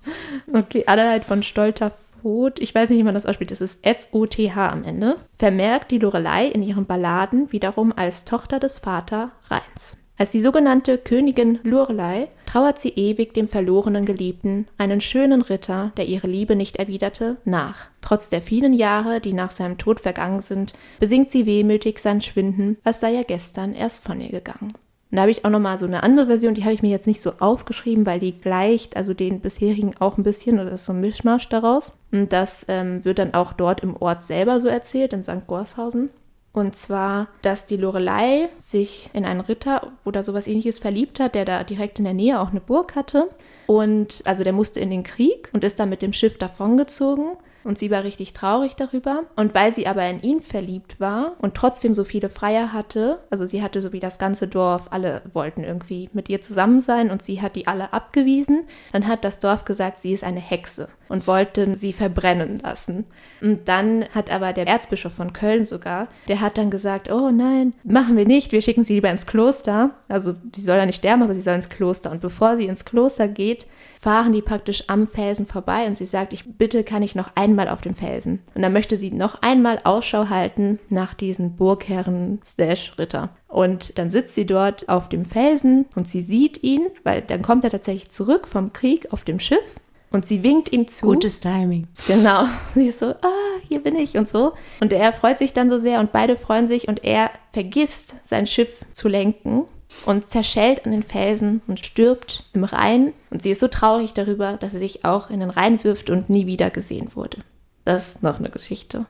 Okay, Adelheid von Stolterfoth, ich weiß nicht, wie man das ausspricht, es ist F-O-T-H am Ende, vermerkt die Lorelei in ihren Balladen wiederum als Tochter des Vater Rheins. Als die sogenannte Königin Lorelei trauert sie ewig dem verlorenen Geliebten, einen schönen Ritter, der ihre Liebe nicht erwiderte, nach. Trotz der vielen Jahre, die nach seinem Tod vergangen sind, besingt sie wehmütig sein Schwinden, als sei er gestern erst von ihr gegangen. Und da habe ich auch nochmal so eine andere Version, die habe ich mir jetzt nicht so aufgeschrieben, weil die gleicht, also den bisherigen auch ein bisschen, oder ist so ein Mischmasch daraus. Und das ähm, wird dann auch dort im Ort selber so erzählt, in St. Gorshausen. Und zwar, dass die Lorelei sich in einen Ritter oder sowas ähnliches verliebt hat, der da direkt in der Nähe auch eine Burg hatte. Und also der musste in den Krieg und ist dann mit dem Schiff davongezogen. Und sie war richtig traurig darüber. Und weil sie aber in ihn verliebt war und trotzdem so viele Freier hatte, also sie hatte so wie das ganze Dorf, alle wollten irgendwie mit ihr zusammen sein und sie hat die alle abgewiesen, dann hat das Dorf gesagt, sie ist eine Hexe und wollten sie verbrennen lassen. Und dann hat aber der Erzbischof von Köln sogar, der hat dann gesagt, oh nein, machen wir nicht, wir schicken sie lieber ins Kloster. Also sie soll ja nicht sterben, aber sie soll ins Kloster. Und bevor sie ins Kloster geht, fahren die praktisch am Felsen vorbei und sie sagt, ich bitte kann ich noch einmal auf den Felsen. Und dann möchte sie noch einmal Ausschau halten nach diesen Burgherren slash Ritter. Und dann sitzt sie dort auf dem Felsen und sie sieht ihn, weil dann kommt er tatsächlich zurück vom Krieg auf dem Schiff und sie winkt ihm zu. Gutes Timing. Genau. <laughs> Sie ist so, ah, hier bin ich und so. Und er freut sich dann so sehr und beide freuen sich und er vergisst, sein Schiff zu lenken und zerschellt an den Felsen und stirbt im Rhein. Und sie ist so traurig darüber, dass sie sich auch in den Rhein wirft und nie wieder gesehen wurde. Das ist noch eine Geschichte.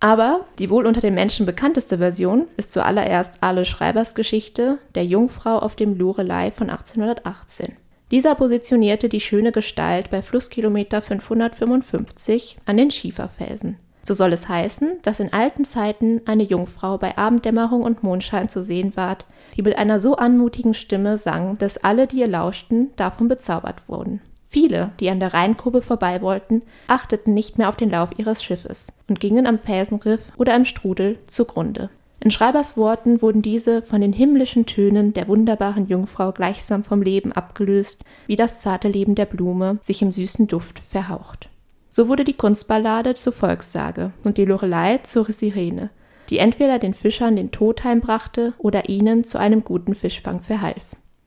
Aber die wohl unter den Menschen bekannteste Version ist zuallererst Ale Schreibers Geschichte der Jungfrau auf dem Lorelei von 1818. Dieser positionierte die schöne Gestalt bei Flusskilometer 555 an den Schieferfelsen. So soll es heißen, dass in alten Zeiten eine Jungfrau bei Abenddämmerung und Mondschein zu sehen ward, die mit einer so anmutigen Stimme sang, dass alle, die ihr lauschten, davon bezaubert wurden. Viele, die an der Rheingrube vorbei wollten, achteten nicht mehr auf den Lauf ihres Schiffes und gingen am Felsenriff oder im Strudel zugrunde. In Schreibers Worten wurden diese von den himmlischen Tönen der wunderbaren Jungfrau gleichsam vom Leben abgelöst, wie das zarte Leben der Blume sich im süßen Duft verhaucht. So wurde die Kunstballade zur Volkssage und die Lorelei zur Sirene, die entweder den Fischern den Tod heimbrachte oder ihnen zu einem guten Fischfang verhalf.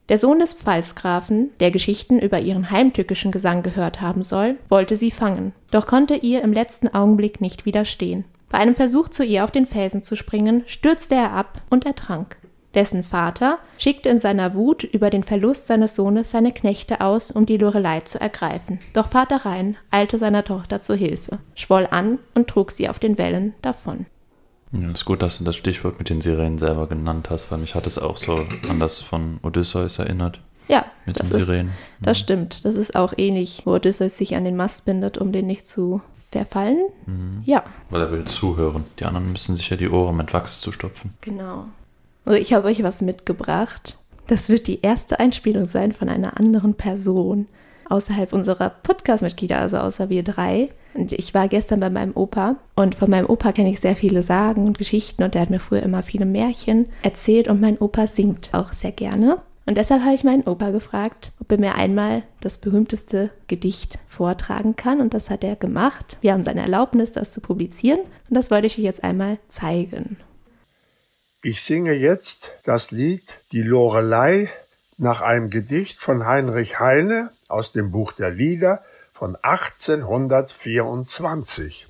Der Sohn des Pfalzgrafen, der Geschichten über ihren heimtückischen Gesang gehört haben soll, wollte sie fangen, doch konnte ihr im letzten Augenblick nicht widerstehen. Bei einem Versuch, zu ihr auf den Felsen zu springen, stürzte er ab und ertrank. Dessen Vater schickte in seiner Wut über den Verlust seines Sohnes seine Knechte aus, um die Lorelei zu ergreifen. Doch Vater Rhein eilte seiner Tochter zu Hilfe, schwoll an und trug sie auf den Wellen davon. Ja, ist gut, dass du das Stichwort mit den Sirenen selber genannt hast, weil mich hat es auch so an das von Odysseus erinnert. Ja, Mit das, den ist, Sirenen. das stimmt. Das ist auch ähnlich, wo Odysseus sich an den Mast bindet, um den nicht zu verfallen. Ja, Weil er will zuhören. Die anderen müssen sich ja die Ohren mit Wachs zustopfen. genau. Also ich habe euch was mitgebracht. Das wird die erste Einspielung sein von einer anderen Person außerhalb unserer Podcast-Mitglieder, also außer wir drei. Und ich war gestern bei meinem Opa und von meinem Opa kenne ich sehr viele Sagen und Geschichten und der hat mir früher immer viele Märchen erzählt und mein Opa singt auch sehr gerne. Und deshalb habe ich meinen Opa gefragt, ob er mir einmal das berühmteste Gedicht vortragen kann. Und das hat er gemacht. Wir haben seine Erlaubnis, das zu publizieren. Und das wollte ich euch jetzt einmal zeigen. Ich singe jetzt das Lied Die Lorelei nach einem Gedicht von Heinrich Heine aus dem Buch der Lieder von 1824.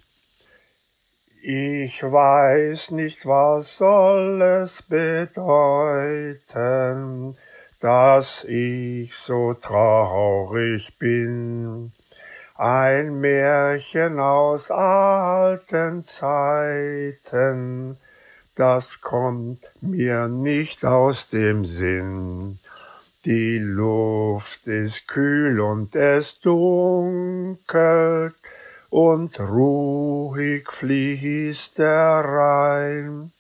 Ich weiß nicht, was soll es bedeuten, dass ich so traurig bin. Ein Märchen aus alten Zeiten, das kommt mir nicht aus dem Sinn. Die Luft ist kühl und es dunkelt und ruhig fließt der Rhein.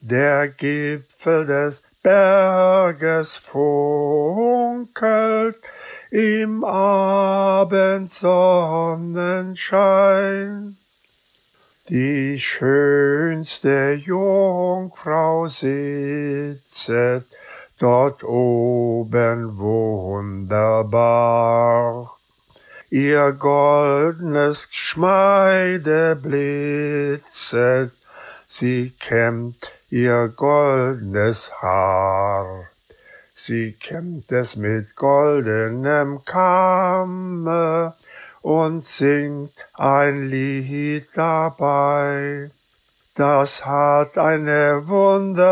Der Gipfel des Berges funkelt im Abendsonnenschein. Die schönste Jungfrau sitzet dort oben wunderbar. Ihr goldnes Geschmeide blitzet, sie kämmt ihr goldnes Haar. Sie kämmt es mit goldenem Kamme und singt ein Lied dabei. Das hat eine wundersame,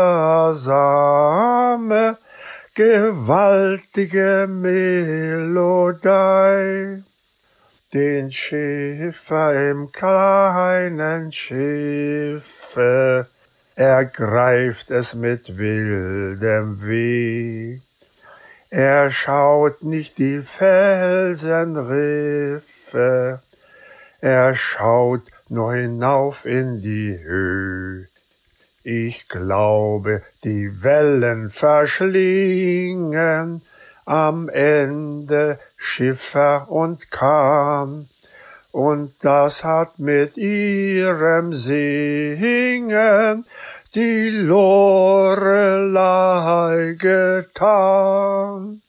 gewaltige Melodie. Den Schiffer im kleinen Schiffe ergreift es mit wildem Weh. Er schaut nicht die Felsenriffe, er schaut nur hinauf in die Höhe. Ich glaube, die Wellen verschlingen am Ende Schiffer und Kahn. Und das hat mit ihrem Singen die Lorelei getan.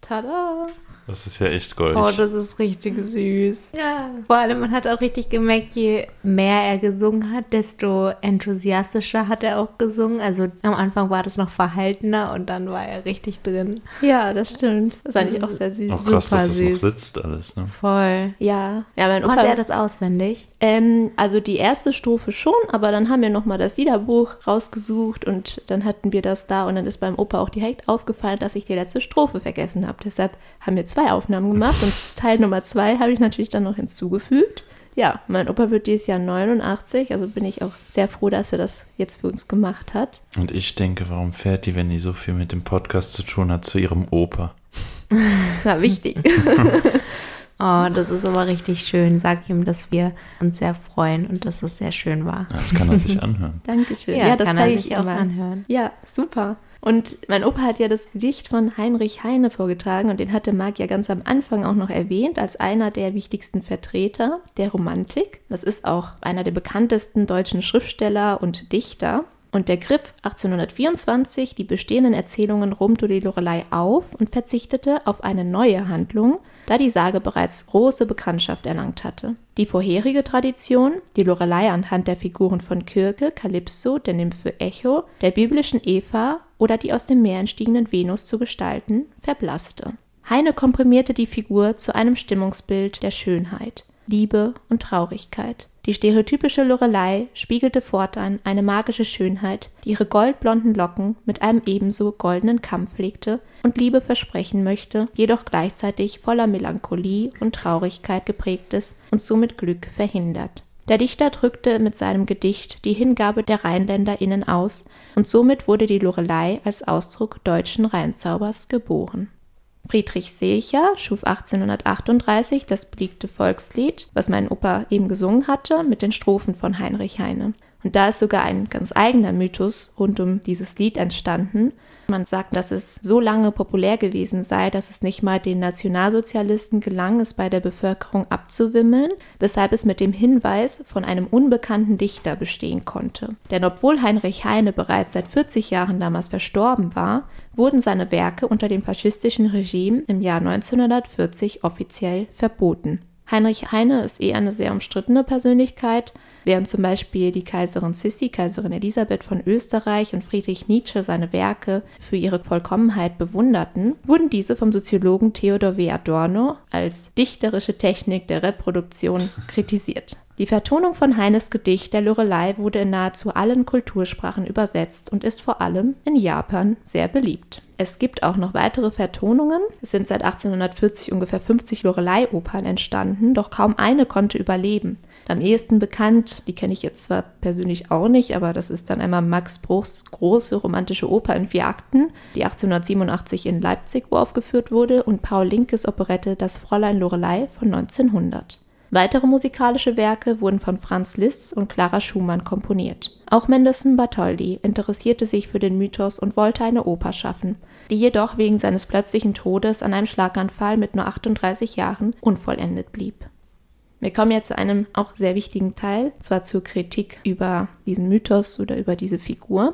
Tada! Das ist ja echt goldig. Oh, das ist richtig süß. Ja. Vor allem, man hat auch richtig gemerkt, je mehr er gesungen hat, desto enthusiastischer hat er auch gesungen. Also am Anfang war das noch verhaltener und dann war er richtig drin. Ja, das stimmt. Das ist eigentlich Das auch sehr süß. Auch krass, super dass das noch süß. sitzt alles. Ne? Voll. Ja, ja, mein Opa, Konnte er das auswendig? Ähm, also die erste Strophe schon, aber dann haben wir nochmal das Liederbuch rausgesucht und dann hatten wir das da und dann ist beim Opa auch direkt aufgefallen, dass ich die letzte Strophe vergessen habe. Deshalb haben wir zwei Aufnahmen gemacht und <laughs> Teil Nummer zwei habe ich natürlich dann noch hinzugefügt. Ja, mein Opa wird dieses Jahr 89, also bin ich auch sehr froh, dass er das jetzt für uns gemacht hat. Und ich denke, warum fährt die, wenn die so viel mit dem Podcast zu tun hat, zu ihrem Opa? <laughs> Na, wichtig. <laughs> Oh, das ist aber richtig schön. Sag ihm, dass wir uns sehr freuen und dass es sehr schön war. Ja, das kann er sich <laughs> anhören. Dankeschön. Ja, das kann er zeige sich ich auch immer. anhören. Ja, super. Und mein Opa hat ja das Gedicht von Heinrich Heine vorgetragen und den hatte Marc ja ganz am Anfang auch noch erwähnt als einer der wichtigsten Vertreter der Romantik. Das ist auch einer der bekanntesten deutschen Schriftsteller und Dichter. Und der griff 1824 die bestehenden Erzählungen rund um die Lorelei auf und verzichtete auf eine neue Handlung, da die Sage bereits große Bekanntschaft erlangt hatte. Die vorherige Tradition, die Lorelei anhand der Figuren von Kirke, Kalypso, der Nymphe Echo, der biblischen Eva oder die aus dem Meer entstiegenen Venus zu gestalten, verblasste. Heine komprimierte die Figur zu einem Stimmungsbild der Schönheit, Liebe und Traurigkeit. Die stereotypische Lorelei spiegelte fortan eine magische Schönheit, die ihre goldblonden Locken mit einem ebenso goldenen Kamm pflegte und Liebe versprechen möchte, jedoch gleichzeitig voller Melancholie und Traurigkeit geprägtes und somit Glück verhindert. Der Dichter drückte mit seinem Gedicht die Hingabe der RheinländerInnen aus und somit wurde die Lorelei als Ausdruck deutschen Rheinzaubers geboren. Friedrich Seecher schuf 1838 das beliebte Volkslied, was mein Opa eben gesungen hatte, mit den Strophen von Heinrich Heine. Und da ist sogar ein ganz eigener Mythos rund um dieses Lied entstanden. Man sagt, dass es so lange populär gewesen sei, dass es nicht mal den Nationalsozialisten gelang, es bei der Bevölkerung abzuwimmeln, weshalb es mit dem Hinweis von einem unbekannten Dichter bestehen konnte. Denn obwohl Heinrich Heine bereits seit 40 Jahren damals verstorben war, wurden seine Werke unter dem faschistischen Regime im Jahr 1940 offiziell verboten. Heinrich Heine ist eh eine sehr umstrittene Persönlichkeit. Während zum Beispiel die Kaiserin Sissi, Kaiserin Elisabeth von Österreich und Friedrich Nietzsche seine Werke für ihre Vollkommenheit bewunderten, wurden diese vom Soziologen Theodor W. Adorno als dichterische Technik der Reproduktion kritisiert. Die Vertonung von Heines Gedicht Der Lorelei wurde in nahezu allen Kultursprachen übersetzt und ist vor allem in Japan sehr beliebt. Es gibt auch noch weitere Vertonungen. Es sind seit 1840 ungefähr 50 Lorelei-Opern entstanden, doch kaum eine konnte überleben. Am ehesten bekannt, die kenne ich jetzt zwar persönlich auch nicht, aber das ist dann einmal Max Bruchs große romantische Oper in vier Akten, die 1887 in Leipzig uraufgeführt wurde, und Paul Linkes Operette Das Fräulein Lorelei von 1900. Weitere musikalische Werke wurden von Franz Liszt und Clara Schumann komponiert. Auch Mendelssohn Bartholdy interessierte sich für den Mythos und wollte eine Oper schaffen, die jedoch wegen seines plötzlichen Todes an einem Schlaganfall mit nur 38 Jahren unvollendet blieb. Wir kommen jetzt zu einem auch sehr wichtigen Teil, zwar zur Kritik über diesen Mythos oder über diese Figur.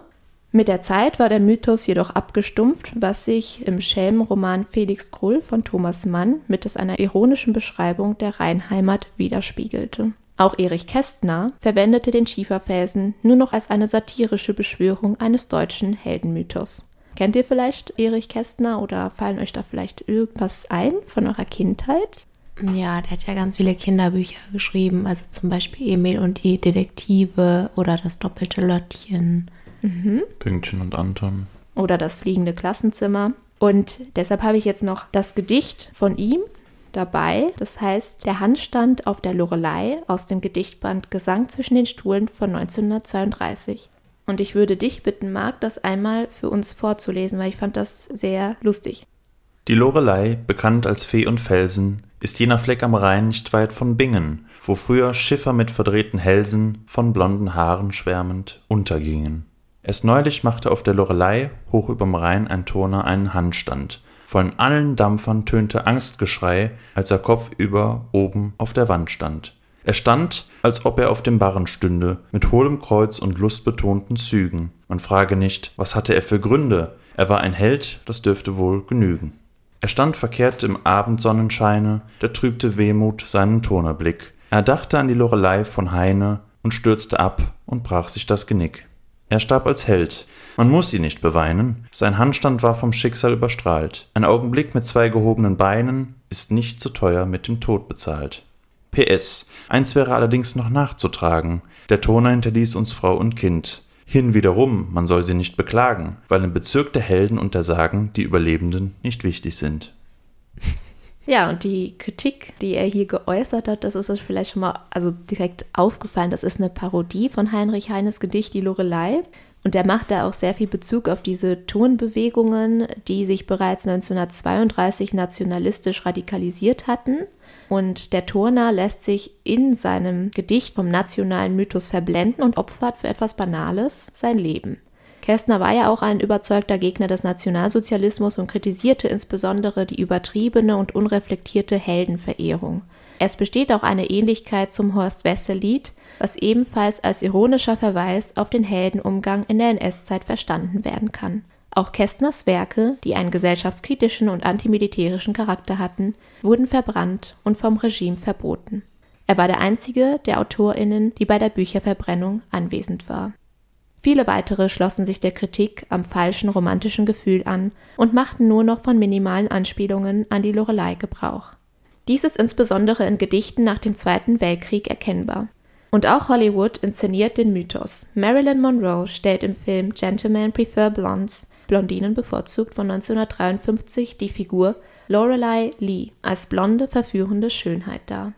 Mit der Zeit war der Mythos jedoch abgestumpft, was sich im Schelmenroman Felix Krull von Thomas Mann mittels einer ironischen Beschreibung der Rheinheimat widerspiegelte. Auch Erich Kästner verwendete den Schieferfelsen nur noch als eine satirische Beschwörung eines deutschen Heldenmythos. Kennt ihr vielleicht Erich Kästner oder fallen euch da vielleicht irgendwas ein von eurer Kindheit? Ja, der hat ja ganz viele Kinderbücher geschrieben, also zum Beispiel Emil und die Detektive oder das doppelte Lottchen. Mhm. Pünktchen und Anton. Oder das fliegende Klassenzimmer. Und deshalb habe ich jetzt noch das Gedicht von ihm dabei. Das heißt, der Handstand auf der Lorelei aus dem Gedichtband Gesang zwischen den Stuhlen von 1932. Und ich würde dich bitten, Marc, das einmal für uns vorzulesen, weil ich fand das sehr lustig. Die Lorelei, bekannt als Fee und Felsen, ist jener Fleck am Rhein nicht weit von Bingen, wo früher Schiffer mit verdrehten Hälsen, von blonden Haaren schwärmend, untergingen. Erst neulich machte auf der Lorelei hoch überm Rhein ein Turner einen Handstand. Von allen Dampfern tönte Angstgeschrei, als er kopfüber oben auf der Wand stand. Er stand, als ob er auf dem Barren stünde, mit hohlem Kreuz und lustbetonten Zügen. Man frage nicht, was hatte er für Gründe, er war ein Held, das dürfte wohl genügen. Er stand verkehrt im Abendsonnenscheine, da trübte Wehmut seinen Turnerblick. Er dachte an die Lorelei von Heine und stürzte ab und brach sich das Genick. Er starb als Held. Man muss ihn nicht beweinen. Sein Handstand war vom Schicksal überstrahlt. Ein Augenblick mit zwei gehobenen Beinen ist nicht zu teuer mit dem Tod bezahlt. PS. Eins wäre allerdings noch nachzutragen. Der Turner hinterließ uns Frau und Kind. Hin wiederum, man soll sie nicht beklagen, weil im Bezirk der Helden und der Sagen die Überlebenden nicht wichtig sind. Ja, und die Kritik, die er hier geäußert hat, das ist euch vielleicht schon mal also direkt aufgefallen. Das ist eine Parodie von Heinrich Heines Gedicht Die Lorelei. Und er macht da auch sehr viel Bezug auf diese Tonbewegungen, die sich bereits 1932 nationalistisch radikalisiert hatten und der Turner lässt sich in seinem Gedicht vom nationalen Mythos verblenden und opfert für etwas Banales sein Leben. Kästner war ja auch ein überzeugter Gegner des Nationalsozialismus und kritisierte insbesondere die übertriebene und unreflektierte Heldenverehrung. Es besteht auch eine Ähnlichkeit zum Horst Wessel-Lied, was ebenfalls als ironischer Verweis auf den Heldenumgang in der NS-Zeit verstanden werden kann. Auch Kästners Werke, die einen gesellschaftskritischen und antimilitärischen Charakter hatten, wurden verbrannt und vom Regime verboten. Er war der einzige der AutorInnen, die bei der Bücherverbrennung anwesend war. Viele weitere schlossen sich der Kritik am falschen romantischen Gefühl an und machten nur noch von minimalen Anspielungen an die Lorelei Gebrauch. Dies ist insbesondere in Gedichten nach dem Zweiten Weltkrieg erkennbar. Und auch Hollywood inszeniert den Mythos. Marilyn Monroe stellt im Film Gentlemen Prefer Blondes Blondinen bevorzugt von 1953 die Figur Lorelei Lee als blonde, verführende Schönheit dar.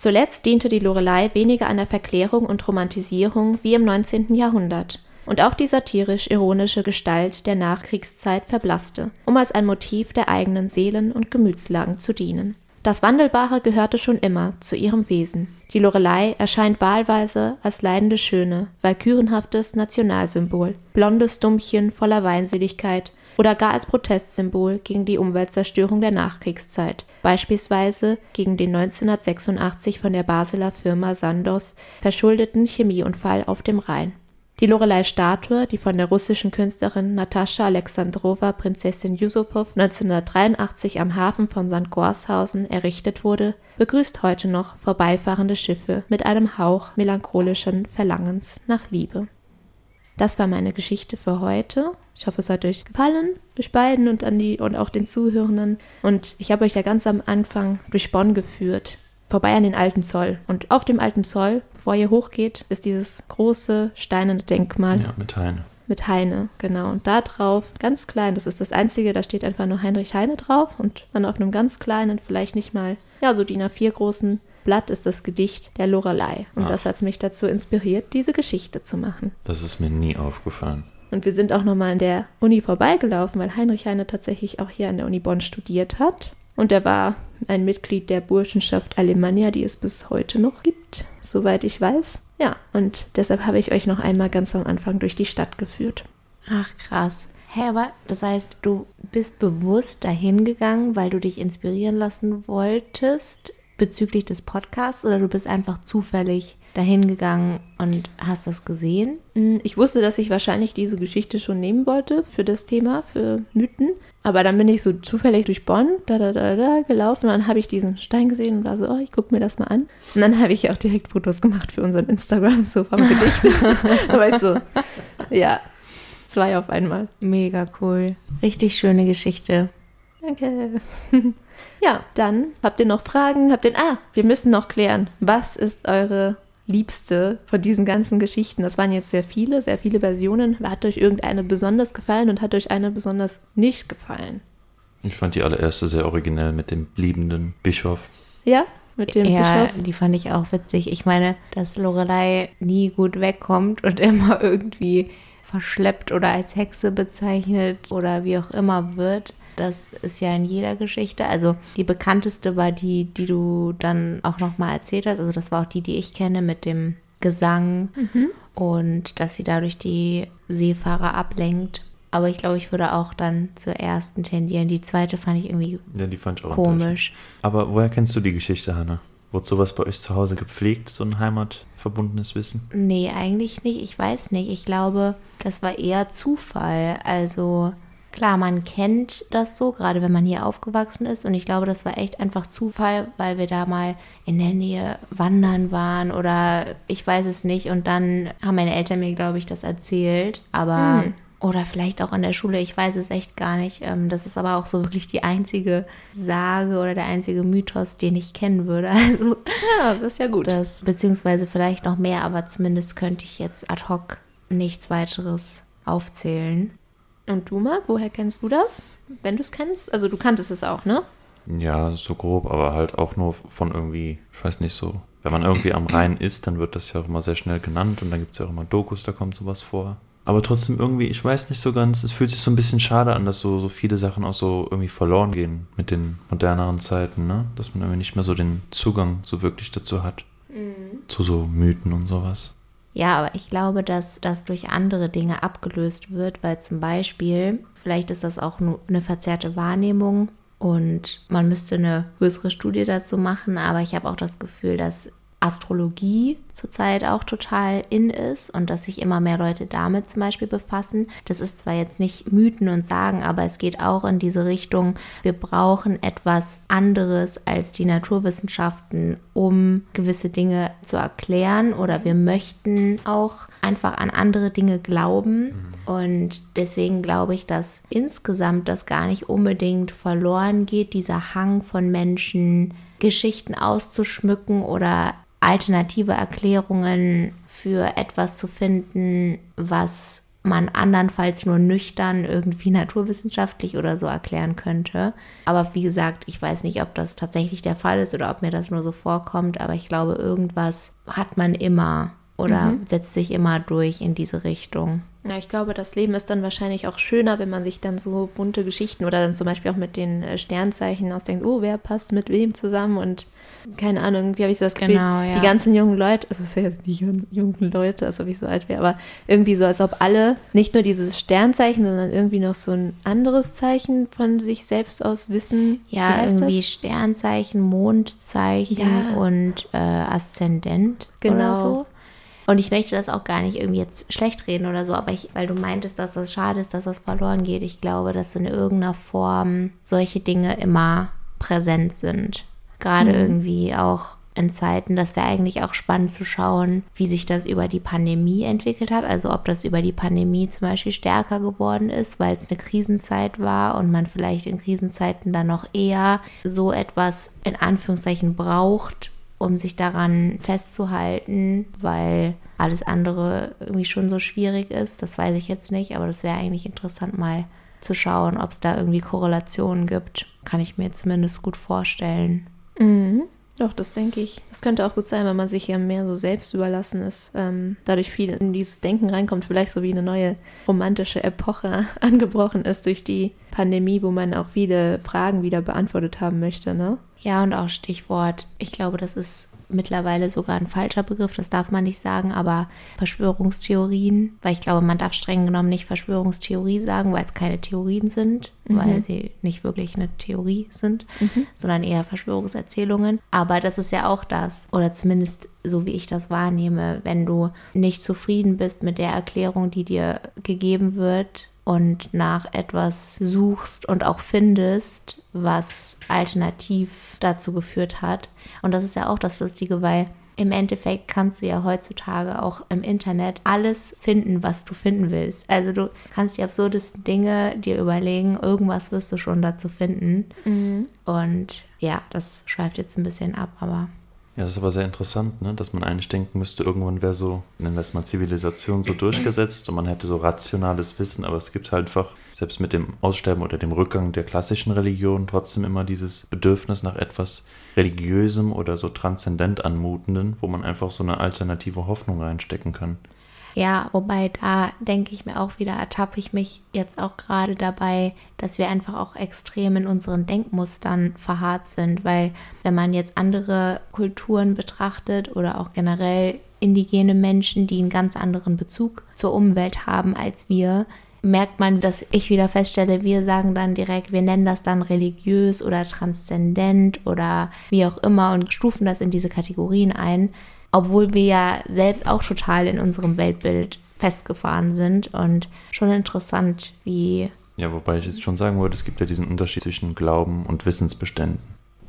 Zuletzt diente die Lorelei weniger einer Verklärung und Romantisierung wie im 19. Jahrhundert, und auch die satirisch-ironische Gestalt der Nachkriegszeit verblasste, um als ein Motiv der eigenen Seelen- und Gemütslagen zu dienen. Das Wandelbare gehörte schon immer zu ihrem Wesen. Die Lorelei erscheint wahlweise als leidende Schöne, walkürenhaftes Nationalsymbol, blondes Dummchen voller Weinseligkeit oder gar als Protestsymbol gegen die Umweltzerstörung der Nachkriegszeit, beispielsweise gegen den 1986 von der Basler Firma Sandoz verschuldeten Chemieunfall auf dem Rhein die Lorelei-Statue, die von der russischen Künstlerin Natascha Alexandrowa Prinzessin Jusupow 1983 am Hafen von St. Gorshausen errichtet wurde, begrüßt heute noch vorbeifahrende Schiffe mit einem Hauch melancholischen Verlangens nach Liebe. Das war meine Geschichte für heute. Ich hoffe, es hat euch gefallen, euch beiden und an die und auch den Zuhörenden. Und ich habe euch ja ganz am Anfang durch Bonn geführt vorbei an den alten Zoll. Und auf dem alten Zoll, bevor ihr hochgeht, ist dieses große steinerne Denkmal. Ja, mit Heine. Mit Heine, genau. Und da drauf, ganz klein, das ist das Einzige, da steht einfach nur Heinrich Heine drauf. Und dann auf einem ganz kleinen, vielleicht nicht mal, ja, so DIN A4 großen Blatt ist das Gedicht der Lorelei. Und Ach. das hat mich dazu inspiriert, diese Geschichte zu machen. Das ist mir nie aufgefallen. Und wir sind auch nochmal an der Uni vorbeigelaufen, weil Heinrich Heine tatsächlich auch hier an der Uni Bonn studiert hat. Und er war ein Mitglied der Burschenschaft Alemannia, die es bis heute noch gibt, soweit ich weiß. Ja, und deshalb habe ich euch noch einmal ganz am Anfang durch die Stadt geführt. Ach krass. Hä, hey, aber das heißt, du bist bewusst dahin gegangen, weil du dich inspirieren lassen wolltest, bezüglich des Podcasts oder du bist einfach zufällig dahin gegangen und hast das gesehen? Mm, ich wusste, dass ich wahrscheinlich diese Geschichte schon nehmen wollte für das Thema, für Mythen. Aber dann bin ich so zufällig durch Bonn da, da, da, da gelaufen und dann habe ich diesen Stein gesehen und war so, oh, ich gucke mir das mal an. Und dann habe ich auch direkt Fotos gemacht für unseren Instagram, so vom Gedicht. <laughs> Ich so, ja, zwei auf einmal. Mega cool. Richtig schöne Geschichte. Danke. Ja, dann habt ihr noch Fragen? Habt ihr, ah, wir müssen noch klären, was ist eure liebste von diesen ganzen Geschichten? Das waren jetzt sehr viele, sehr viele Versionen. Hat euch irgendeine besonders gefallen und hat euch eine besonders nicht gefallen? Ich fand die allererste sehr originell mit dem liebenden Bischof. Ja, mit dem ja, Bischof. die fand ich auch witzig. Ich meine, dass Lorelei nie gut wegkommt und <laughs> immer irgendwie verschleppt oder als Hexe bezeichnet oder wie auch immer wird. Das ist ja in jeder Geschichte. Also die bekannteste war die, die du dann auch nochmal erzählt hast. Also das war auch die, die ich kenne mit dem Gesang und dass sie dadurch die Seefahrer ablenkt. Aber ich glaube, ich würde auch dann zur ersten tendieren. Die zweite fand ich irgendwie Ja, die fand ich auch komisch. Aber woher kennst du die Geschichte, Hanna? Wurde sowas bei euch zu Hause gepflegt, so ein heimatverbundenes Wissen? Nee, eigentlich nicht. Ich weiß nicht. Ich glaube, das war eher Zufall. Also klar, man kennt das so, gerade wenn man hier aufgewachsen ist. Und ich glaube, das war echt einfach Zufall, weil wir da mal in der Nähe wandern waren oder ich weiß es nicht. Und dann haben meine Eltern mir, glaube ich, das erzählt. Aber. Hm. Oder vielleicht auch in der Schule, ich weiß es echt gar nicht. Ähm, Das ist aber auch so wirklich die einzige Sage oder der einzige Mythos, den ich kennen würde. <laughs> Also Ja, das ist ja gut. das, beziehungsweise vielleicht noch mehr, aber zumindest könnte ich jetzt ad hoc nichts weiteres aufzählen. Und du, Marc, woher kennst du das? Wenn du es kennst? Also du kanntest es auch, ne? Ja, so grob, aber halt auch nur von irgendwie, ich weiß nicht so. Wenn man irgendwie am Rhein <clears throat> ist, dann wird das ja auch immer sehr schnell genannt und dann gibt es ja auch immer Dokus, da kommt sowas vor. Aber trotzdem irgendwie, ich weiß nicht so ganz, es fühlt sich so ein bisschen schade an, dass so, so viele Sachen auch so irgendwie verloren gehen mit den moderneren Zeiten, ne? Dass man irgendwie nicht mehr so den Zugang so wirklich dazu hat. Zu so Mythen und sowas. Ja, aber ich glaube, dass das durch andere Dinge abgelöst wird, weil zum Beispiel, vielleicht ist das auch nur eine verzerrte Wahrnehmung und man müsste eine größere Studie dazu machen, aber ich habe auch das Gefühl, dass Astrologie zurzeit auch total in ist und dass sich immer mehr Leute damit zum Beispiel befassen. Das ist zwar jetzt nicht Mythen und Sagen, aber es geht auch in diese Richtung, wir brauchen etwas anderes als die Naturwissenschaften, um gewisse Dinge zu erklären oder wir möchten auch einfach an andere Dinge glauben. Und deswegen glaube ich, dass insgesamt das gar nicht unbedingt verloren geht, dieser Hang von Menschen, Geschichten auszuschmücken oder alternative Erklärungen für etwas zu finden, was man andernfalls nur nüchtern irgendwie <laughs> naturwissenschaftlich oder so erklären könnte. Aber wie gesagt, ich weiß nicht, ob das tatsächlich der Fall ist oder ob mir das nur so vorkommt, aber ich glaube, irgendwas hat man immer oder setzt sich immer durch in diese Richtung. Ja, ich glaube, das Leben ist dann wahrscheinlich auch schöner, wenn man sich dann so bunte Geschichten oder dann zum Beispiel auch mit den äh, Sternzeichen ausdenkt, oh, wer passt mit wem zusammen und keine Ahnung, wie habe ich so das Gefühl, Genau, ja. die ganzen jungen Leute, also ja die jungen, Leute, als ob ich so alt wäre, aber irgendwie so, als ob alle nicht nur dieses Sternzeichen, sondern irgendwie noch so ein anderes Zeichen von sich selbst aus wissen. Wie Ja, irgendwie das? Sternzeichen, Mondzeichen Ja. und äh, Aszendent Genau. oder so. Und ich möchte das auch gar nicht irgendwie jetzt schlecht reden oder so, aber ich, weil du meintest, dass das schade ist, dass das verloren geht. Ich glaube, dass in irgendeiner Form solche Dinge immer präsent sind. Gerade irgendwie auch in Zeiten, das wäre eigentlich auch spannend zu schauen, wie sich das über die Pandemie entwickelt hat. Also ob das über die Pandemie zum Beispiel stärker geworden ist, weil es eine Krisenzeit war und man vielleicht in Krisenzeiten dann noch eher so etwas in Anführungszeichen braucht, um sich daran festzuhalten, weil alles andere irgendwie schon so schwierig ist. Das weiß ich jetzt nicht, aber das wäre eigentlich interessant mal zu schauen, ob es da irgendwie Korrelationen gibt. Kann ich mir zumindest gut vorstellen. Mhm. Doch, das denke ich. Das könnte auch gut sein, wenn man sich ja mehr so selbst überlassen ist, ähm, dadurch viel in dieses Denken reinkommt, vielleicht so wie eine neue romantische Epoche <laughs> angebrochen ist durch die Pandemie, wo man auch viele Fragen wieder beantwortet haben möchte, ne? Ja, und auch Stichwort, ich glaube, das ist mittlerweile sogar ein falscher Begriff, das darf man nicht sagen, aber Verschwörungstheorien, weil ich glaube, man darf streng genommen nicht Verschwörungstheorie sagen, weil es keine Theorien sind, mhm. weil sie nicht wirklich eine Theorie sind, mhm. sondern eher Verschwörungserzählungen. Aber das ist ja auch das, oder zumindest so wie ich das wahrnehme, wenn du nicht zufrieden bist mit der Erklärung, die dir gegeben wird, und nach etwas suchst und auch findest, was alternativ dazu geführt hat. Und das ist ja auch das Lustige, weil im Endeffekt kannst du ja heutzutage auch im Internet alles finden, was du finden willst. Also du kannst die absurdesten Dinge dir überlegen, irgendwas wirst du schon dazu finden. Mhm. Und ja, das schweift jetzt ein bisschen ab, aber ja, das ist aber sehr interessant, ne? dass man eigentlich denken müsste, irgendwann wäre so, nennen wir es mal Zivilisation so durchgesetzt und man hätte so rationales Wissen, aber es gibt halt einfach, selbst mit dem Aussterben oder dem Rückgang der klassischen Religion, trotzdem immer dieses Bedürfnis nach etwas Religiösem oder so transzendent anmutenden, wo man einfach so eine alternative Hoffnung reinstecken kann. Ja, wobei da denke ich mir auch wieder, ertappe ich mich jetzt auch gerade dabei, dass wir einfach auch extrem in unseren Denkmustern verharrt sind, weil wenn man jetzt andere Kulturen betrachtet oder auch generell indigene Menschen, die einen ganz anderen Bezug zur Umwelt haben als wir, merkt man, dass ich wieder feststelle, wir sagen dann direkt, wir nennen das dann religiös oder transzendent oder wie auch immer und stufen das in diese Kategorien ein obwohl wir ja selbst auch total in unserem Weltbild festgefahren sind und schon interessant, wie. Ja, wobei ich jetzt schon sagen würde, es gibt ja diesen Unterschied zwischen Glauben und Wissensbeständen.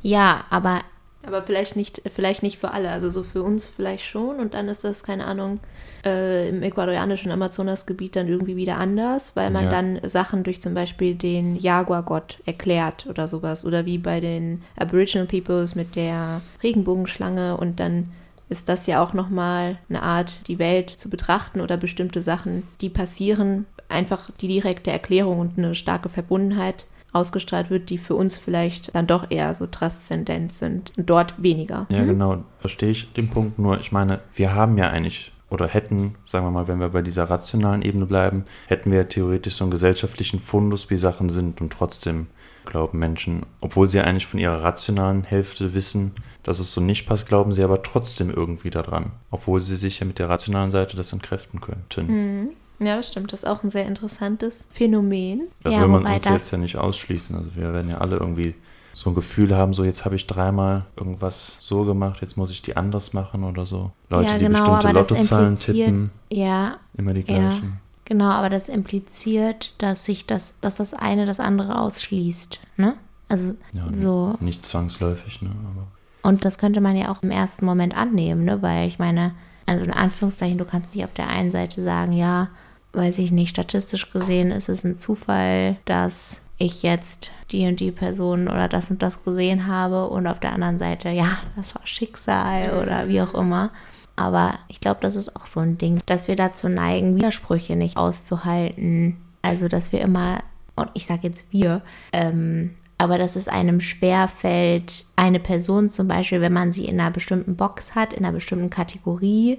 Ja, aber. Aber vielleicht nicht, vielleicht nicht für alle. Also so für uns vielleicht schon. Und dann ist das, keine Ahnung, äh, im ecuadorianischen Amazonasgebiet dann irgendwie wieder anders, weil man ja. dann Sachen durch zum Beispiel den Jaguar-Gott erklärt oder sowas. Oder wie bei den Aboriginal Peoples mit der Regenbogenschlange und dann ist das ja auch nochmal eine Art, die Welt zu betrachten oder bestimmte Sachen, die passieren, einfach die direkte Erklärung und eine starke Verbundenheit ausgestrahlt wird, die für uns vielleicht dann doch eher so transzendent sind und dort weniger. Ja, mhm. genau, verstehe ich den Punkt. Nur, ich meine, wir haben ja eigentlich oder hätten, sagen wir mal, wenn wir bei dieser rationalen Ebene bleiben, hätten wir theoretisch so einen gesellschaftlichen Fundus, wie Sachen sind und trotzdem glauben Menschen, obwohl sie eigentlich von ihrer rationalen Hälfte wissen, dass es so nicht passt, glauben sie aber trotzdem irgendwie daran, obwohl sie sich ja mit der rationalen Seite das entkräften könnten. Mhm. Ja, das stimmt. Das ist auch ein sehr interessantes Phänomen. Da ja, will man uns jetzt ja nicht ausschließen. Also wir werden ja alle irgendwie so ein Gefühl haben, so jetzt habe ich dreimal irgendwas so gemacht, jetzt muss ich die anders machen oder so. Leute, ja, genau, die bestimmte Lottozahlen tippen, ja, immer die gleichen. Ja, genau, aber das impliziert, dass sich das, dass das eine das andere ausschließt, ne? Also ja, so. Nicht zwangsläufig, ne? Aber und das könnte man ja auch im ersten Moment annehmen, ne? weil ich meine, also in Anführungszeichen, du kannst nicht auf der einen Seite sagen, ja, weiß ich nicht, statistisch gesehen ist es ein Zufall, dass ich jetzt die und die Person oder das und das gesehen habe und auf der anderen Seite, ja, das war Schicksal oder wie auch immer. Aber ich glaube, das ist auch so ein Ding, dass wir dazu neigen, Widersprüche nicht auszuhalten. Also, dass wir immer, und ich sage jetzt wir, ähm, aber dass es einem schwer fällt, eine Person zum Beispiel, wenn man sie in einer bestimmten Box hat, in einer bestimmten Kategorie,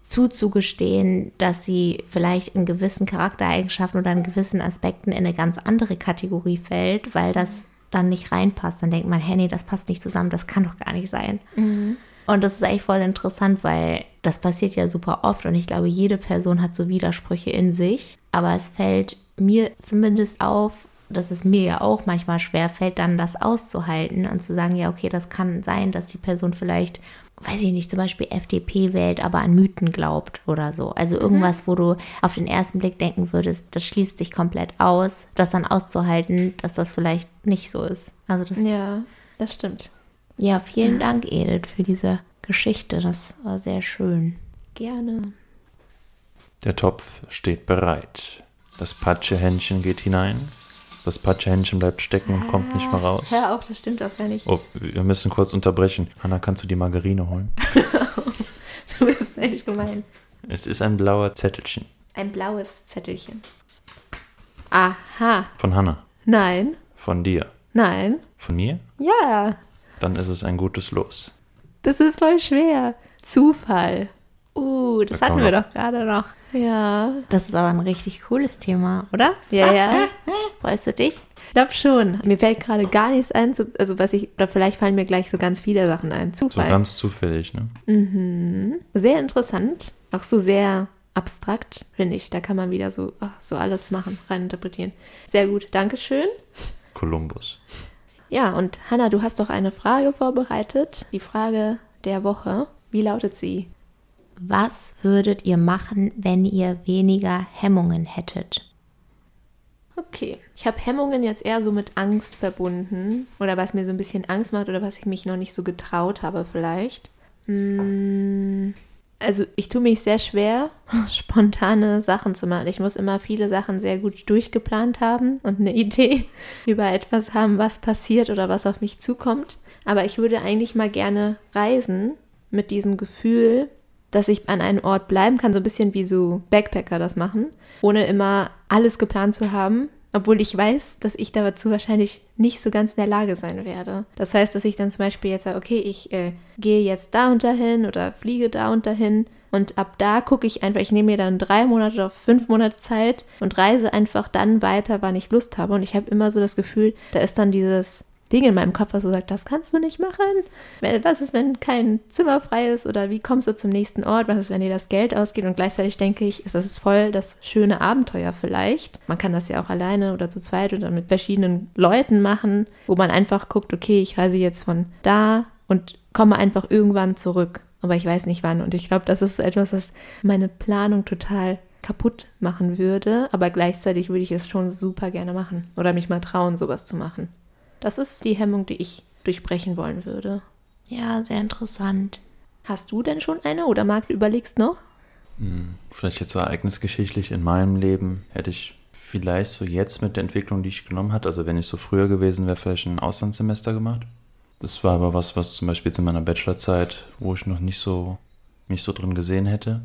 zuzugestehen, dass sie vielleicht in gewissen Charaktereigenschaften oder in gewissen Aspekten in eine ganz andere Kategorie fällt, weil das dann nicht reinpasst. Dann denkt man, hey, nee, das passt nicht zusammen, das kann doch gar nicht sein. Mhm. Und das ist eigentlich voll interessant, weil das passiert ja super oft und ich glaube, jede Person hat so Widersprüche in sich. Aber es fällt mir zumindest auf, dass es mir ja auch manchmal schwer fällt, dann das auszuhalten und zu sagen, ja, okay, das kann sein, dass die Person vielleicht, weiß ich nicht, zum Beispiel FDP wählt, aber an Mythen glaubt oder so. Also mhm. irgendwas, mhm. wo du auf den ersten Blick denken würdest, das schließt sich komplett aus, das dann auszuhalten, dass das vielleicht nicht so ist. Also das, ja, das stimmt. Ja, vielen Dank, Edith, für diese Geschichte. Das war sehr schön. Gerne. Der Topf steht bereit. Das Patschehändchen geht hinein das Patschehändchen bleibt stecken und kommt nicht mehr raus. Hör auf, das stimmt auch gar nicht. Oh, wir müssen kurz unterbrechen. Hanna, kannst du die Margarine holen? <laughs> du bist echt gemein. Es ist ein blauer Zettelchen. Ein blaues Zettelchen. Aha. Von Hanna. Nein. Von dir. Nein. Von mir? Ja. Dann ist es ein gutes Los. Das ist voll schwer. Zufall. Uh, das da hatten wir doch gerade noch. Ja. Das ist aber ein richtig cooles Thema, oder? Ja, ja. Freust du dich? glaube schon. Mir fällt gerade gar nichts ein, also was ich, oder vielleicht fallen mir gleich so ganz viele Sachen ein. Zufall. So ganz zufällig, ne? Mhm. Sehr interessant. Auch so sehr abstrakt, finde ich. Da kann man wieder so, ach, so alles machen, reininterpretieren. Sehr gut, Dankeschön. Kolumbus. Ja, und Hanna, du hast doch eine Frage vorbereitet. Die Frage der Woche. Wie lautet sie? Was würdet ihr machen, wenn ihr weniger Hemmungen hättet? Okay. Ich habe Hemmungen jetzt eher so mit Angst verbunden. Oder was mir so ein bisschen Angst macht oder was ich mich noch nicht so getraut habe, vielleicht. Hm, also ich tue mich sehr schwer, <laughs> spontane Sachen zu machen. Ich muss immer viele Sachen sehr gut durchgeplant haben und eine <laughs> Idee über etwas haben, was passiert oder was auf mich zukommt. Aber ich würde eigentlich mal gerne reisen mit diesem Gefühl, dass ich an einem Ort bleiben kann, so ein bisschen wie so Backpacker das machen, ohne immer alles geplant zu haben, obwohl ich weiß, dass ich dazu wahrscheinlich nicht so ganz in der Lage sein werde. Das heißt, dass ich dann zum Beispiel jetzt sage, okay, ich äh, gehe jetzt da und dahin oder fliege da und dahin und ab da gucke ich einfach, ich nehme mir dann drei Monate oder fünf Monate Zeit und reise einfach dann weiter, wann ich Lust habe. Und ich habe immer so das Gefühl, da ist dann dieses Ding in meinem Kopf, was so sagt, das kannst du nicht machen. Was ist, wenn kein Zimmer frei ist? Oder wie kommst du zum nächsten Ort? Was ist, wenn dir das Geld ausgeht? Und gleichzeitig denke ich, das ist voll das schöne Abenteuer vielleicht. Man kann das ja auch alleine oder zu zweit oder mit verschiedenen Leuten machen, wo man einfach guckt, okay, ich reise jetzt von da und komme einfach irgendwann zurück. Aber ich weiß nicht wann. Und ich glaube, das ist etwas, was meine Planung total kaputt machen würde. Aber gleichzeitig würde ich es schon super gerne machen. Oder mich mal trauen, sowas zu machen. Das ist die Hemmung, die ich durchbrechen wollen würde. Ja, sehr interessant. Hast du denn schon eine oder Marc, überlegst noch? Hm, vielleicht jetzt so ereignisgeschichtlich in meinem Leben hätte ich vielleicht so jetzt mit der Entwicklung, die ich genommen habe, also wenn ich so früher gewesen wäre, vielleicht ein Auslandssemester gemacht. Das war aber was, was zum Beispiel jetzt in meiner Bachelorzeit, wo ich noch nicht so mich so drin gesehen hätte.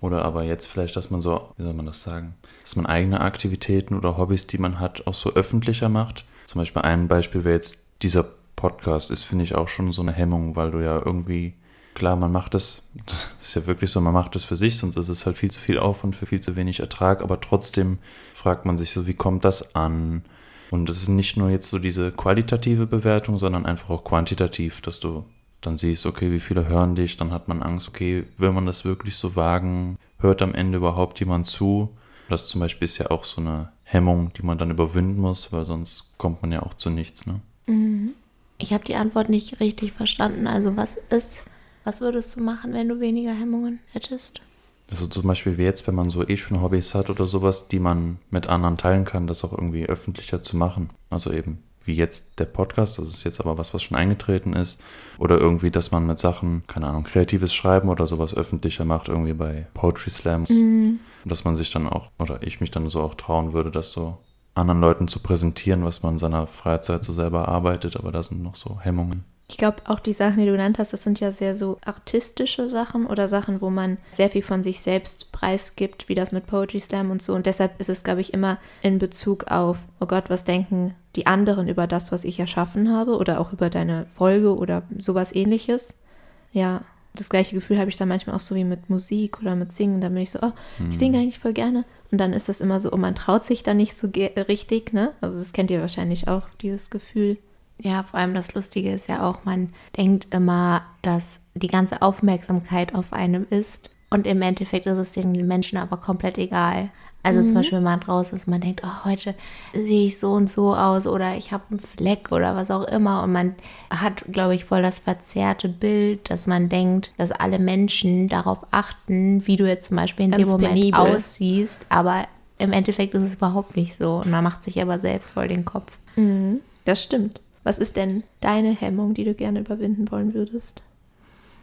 Oder aber jetzt vielleicht, dass man so, wie soll man das sagen, dass man eigene Aktivitäten oder Hobbys, die man hat, auch so öffentlicher macht. Zum Beispiel ein Beispiel wäre jetzt dieser Podcast, ist, finde ich, auch schon so eine Hemmung, weil du ja irgendwie, klar, man macht das, das ist ja wirklich so, man macht das für sich, sonst ist es halt viel zu viel Aufwand für viel zu wenig Ertrag, aber trotzdem fragt man sich so, wie kommt das an? Und es ist nicht nur jetzt so diese qualitative Bewertung, sondern einfach auch quantitativ, dass du dann siehst, okay, wie viele hören dich, dann hat man Angst, okay, will man das wirklich so wagen? Hört am Ende überhaupt jemand zu? Das zum Beispiel ist ja auch so eine Hemmung, die man dann überwinden muss, weil sonst kommt man ja auch zu nichts. Ne? Mhm. Ich habe die Antwort nicht richtig verstanden. Also was ist, was würdest du machen, wenn du weniger Hemmungen hättest? Also zum Beispiel wie jetzt, wenn man so eh schon Hobbys hat oder sowas, die man mit anderen teilen kann, das auch irgendwie öffentlicher zu machen. Also eben wie jetzt der Podcast, das ist jetzt aber was, was schon eingetreten ist. Oder irgendwie, dass man mit Sachen, keine Ahnung, kreatives Schreiben oder sowas öffentlicher macht, irgendwie bei Poetry Slams. Mhm. Dass man sich dann auch, oder ich mich dann so auch trauen würde, das so anderen Leuten zu präsentieren, was man in seiner Freizeit so selber arbeitet, aber da sind noch so Hemmungen. Ich glaube, auch die Sachen, die du genannt hast, das sind ja sehr so artistische Sachen oder Sachen, wo man sehr viel von sich selbst preisgibt, wie das mit Poetry Slam und so. Und deshalb ist es, glaube ich, immer in Bezug auf, oh Gott, was denken die anderen über das, was ich erschaffen habe oder auch über deine Folge oder sowas ähnliches. Ja, das gleiche Gefühl habe ich da manchmal auch so wie mit Musik oder mit Singen. Da bin ich so, oh, ich singe hm. eigentlich voll gerne. Und dann ist das immer so, oh, man traut sich da nicht so richtig, ne? Also das kennt ihr wahrscheinlich auch, dieses Gefühl. Ja, vor allem das Lustige ist ja auch, man denkt immer, dass die ganze Aufmerksamkeit auf einem ist. Und im Endeffekt ist es den Menschen aber komplett egal. Also mhm. zum Beispiel, wenn man draußen ist, man denkt, oh, heute sehe ich so und so aus oder ich habe einen Fleck oder was auch immer. Und man hat, glaube ich, voll das verzerrte Bild, dass man denkt, dass alle Menschen darauf achten, wie du jetzt zum Beispiel in Ganz dem Moment penibel. aussiehst. Aber im Endeffekt ist es überhaupt nicht so. Und man macht sich aber selbst voll den Kopf. Mhm. Das stimmt. Was ist denn deine Hemmung, die du gerne überwinden wollen würdest?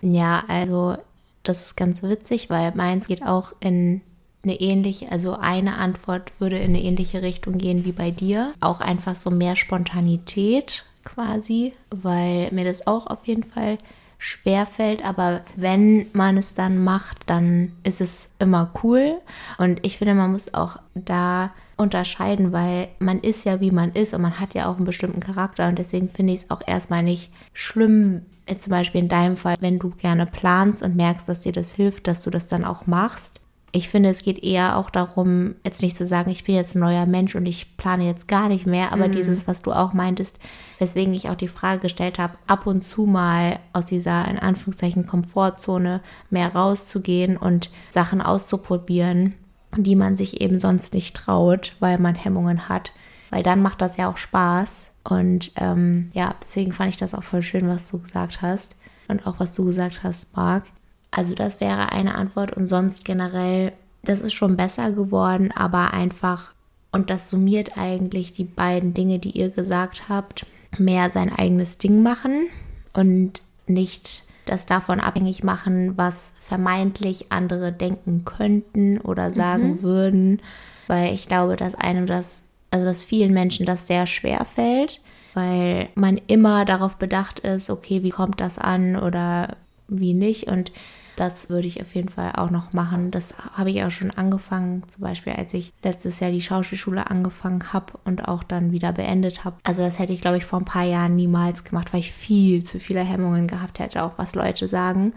Ja, also das ist ganz witzig, weil meins geht auch in eine ähnliche, also eine Antwort würde in eine ähnliche Richtung gehen wie bei dir. Auch einfach so mehr Spontanität quasi, weil mir das auch auf jeden Fall schwer fällt, aber wenn man es dann macht, dann ist es immer cool. Und ich finde, man muss auch da unterscheiden, weil man ist ja wie man ist und man hat ja auch einen bestimmten Charakter und deswegen finde ich es auch erstmal nicht schlimm, zum Beispiel in deinem Fall, wenn du gerne planst und merkst, dass dir das hilft, dass du das dann auch machst. Ich finde, es geht eher auch darum, jetzt nicht zu sagen, ich bin jetzt ein neuer Mensch und ich plane jetzt gar nicht mehr, aber mhm. dieses, was du auch meintest, weswegen ich auch die Frage gestellt habe, ab und zu mal aus dieser, in Anführungszeichen, Komfortzone mehr rauszugehen und Sachen auszuprobieren, die man sich eben sonst nicht traut, weil man Hemmungen hat. Weil dann macht das ja auch Spaß. Und ähm, ja, deswegen fand ich das auch voll schön, was du gesagt hast. Und auch was du gesagt hast, Marc. Also das wäre eine Antwort. Und sonst generell, das ist schon besser geworden, aber einfach, und das summiert eigentlich die beiden Dinge, die ihr gesagt habt, mehr sein eigenes Ding machen und nicht das davon abhängig machen, was vermeintlich andere denken könnten oder sagen mhm. würden, weil ich glaube, dass einem das, also dass vielen Menschen das sehr schwer fällt, weil man immer darauf bedacht ist, okay, wie kommt das an oder wie nicht? Und das würde ich auf jeden Fall auch noch machen. Das habe ich auch schon angefangen, zum Beispiel als ich letztes Jahr die Schauspielschule angefangen habe und auch dann wieder beendet habe. Also das hätte ich, glaube ich, vor ein paar Jahren niemals gemacht, weil ich viel zu viele Hemmungen gehabt hätte, auch was Leute sagen.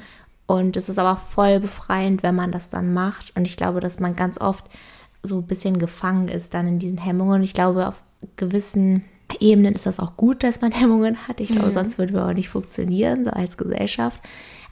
Und es ist aber voll befreiend, wenn man das dann macht. Und ich glaube, dass man ganz oft so ein bisschen gefangen ist dann in diesen Hemmungen. Und ich glaube, auf gewissen Ebenen ist das auch gut, dass man <laughs> Hemmungen hat. Ich glaube, mhm. sonst würden wir auch nicht funktionieren, so als Gesellschaft.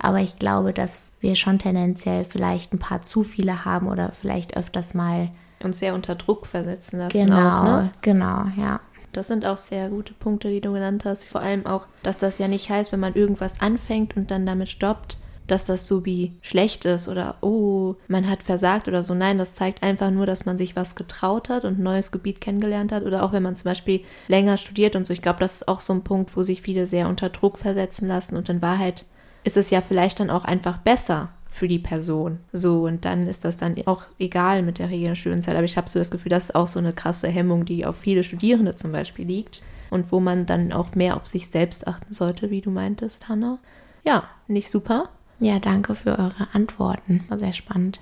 Aber ich glaube, dass wir schon tendenziell vielleicht ein paar zu viele haben oder vielleicht öfters mal uns sehr unter Druck versetzen lassen. Genau, auch, ne? genau, ja. Das sind auch sehr gute Punkte, die du genannt hast. Vor allem auch, dass das ja nicht heißt, wenn man irgendwas anfängt und dann damit stoppt, dass das so wie schlecht ist oder oh, man hat versagt oder so. Nein, das zeigt einfach nur, dass man sich was getraut hat und ein neues Gebiet kennengelernt hat. Oder auch wenn man zum Beispiel länger studiert und so. Ich glaube, das ist auch so ein Punkt, wo sich viele sehr unter Druck versetzen lassen und in Wahrheit ist es ja vielleicht dann auch einfach besser für die Person. So, und dann ist das dann auch egal mit der Regel Studienzeit. Aber ich habe so das Gefühl, das ist auch so eine krasse Hemmung, die auf viele Studierende zum Beispiel liegt. Und wo man dann auch mehr auf sich selbst achten sollte, wie du meintest, Hanna. Ja, nicht super. Ja, danke für eure Antworten. War sehr spannend.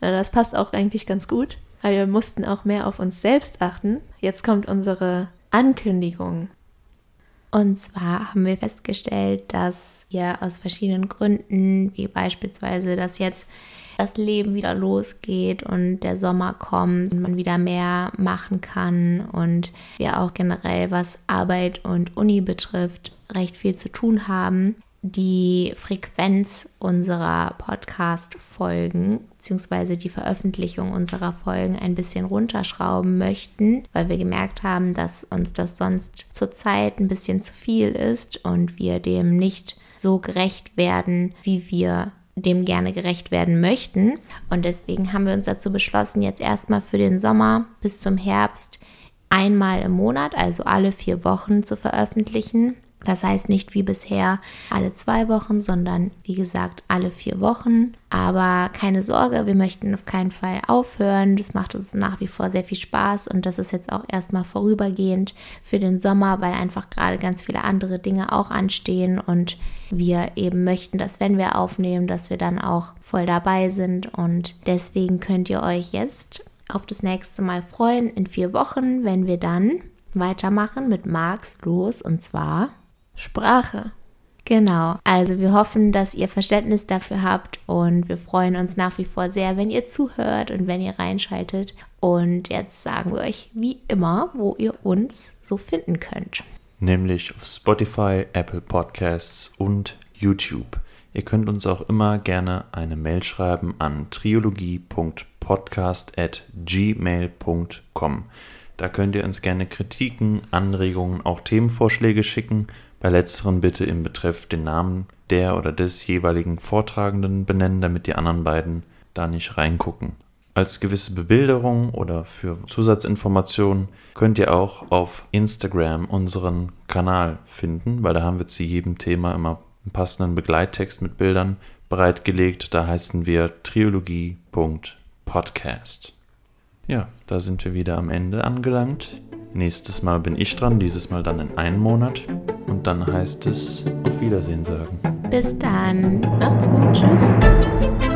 Ja, das passt auch eigentlich ganz gut, weil wir mussten auch mehr auf uns selbst achten. Jetzt kommt unsere Ankündigung. Und zwar haben wir festgestellt, dass wir aus verschiedenen Gründen, wie beispielsweise, dass jetzt das Leben wieder losgeht und der Sommer kommt und man wieder mehr machen kann und wir auch generell, was Arbeit und Uni betrifft, recht viel zu tun haben, die Frequenz unserer Podcast-Folgen bzw. die Veröffentlichung unserer Folgen ein bisschen runterschrauben möchten, weil wir gemerkt haben, dass uns das sonst zurzeit ein bisschen zu viel ist und wir dem nicht so gerecht werden, wie wir dem gerne gerecht werden möchten. Und deswegen haben wir uns dazu beschlossen, jetzt erstmal für den Sommer bis zum Herbst einmal im Monat, also alle vier Wochen zu veröffentlichen. Das heißt nicht wie bisher alle zwei Wochen, sondern wie gesagt alle vier Wochen. Aber keine Sorge, wir möchten auf keinen Fall aufhören. Das macht uns nach wie vor sehr viel Spaß und das ist jetzt auch erstmal vorübergehend für den Sommer, weil einfach gerade ganz viele andere Dinge auch anstehen und wir eben möchten, dass wenn wir aufnehmen, dass wir dann auch voll dabei sind und deswegen könnt ihr euch jetzt auf das nächste Mal freuen in vier Wochen, wenn wir dann weitermachen mit Marx los und zwar Sprache. Genau, also wir hoffen, dass ihr Verständnis dafür habt und wir freuen uns nach wie vor sehr, wenn ihr zuhört und wenn ihr reinschaltet. Und jetzt sagen wir euch wie immer, wo ihr uns so finden könnt. Nämlich auf Spotify, Apple Podcasts und YouTube. Ihr könnt uns auch immer gerne eine Mail schreiben an triologie.podcast.gmail.com. Da könnt ihr uns gerne Kritiken, Anregungen, auch Themenvorschläge schicken letzteren bitte im Betreff den Namen der oder des jeweiligen Vortragenden benennen, damit die anderen beiden da nicht reingucken. Als gewisse Bebilderung oder für Zusatzinformationen könnt ihr auch auf Instagram unseren Kanal finden, weil da haben wir zu jedem Thema immer einen passenden Begleittext mit Bildern bereitgelegt. Da heißen wir triologie.podcast. Ja, da sind wir wieder am Ende angelangt. Nächstes Mal bin ich dran, dieses Mal dann in einem Monat. Und dann heißt es auf Wiedersehen sagen. Bis dann. Macht's gut. Tschüss.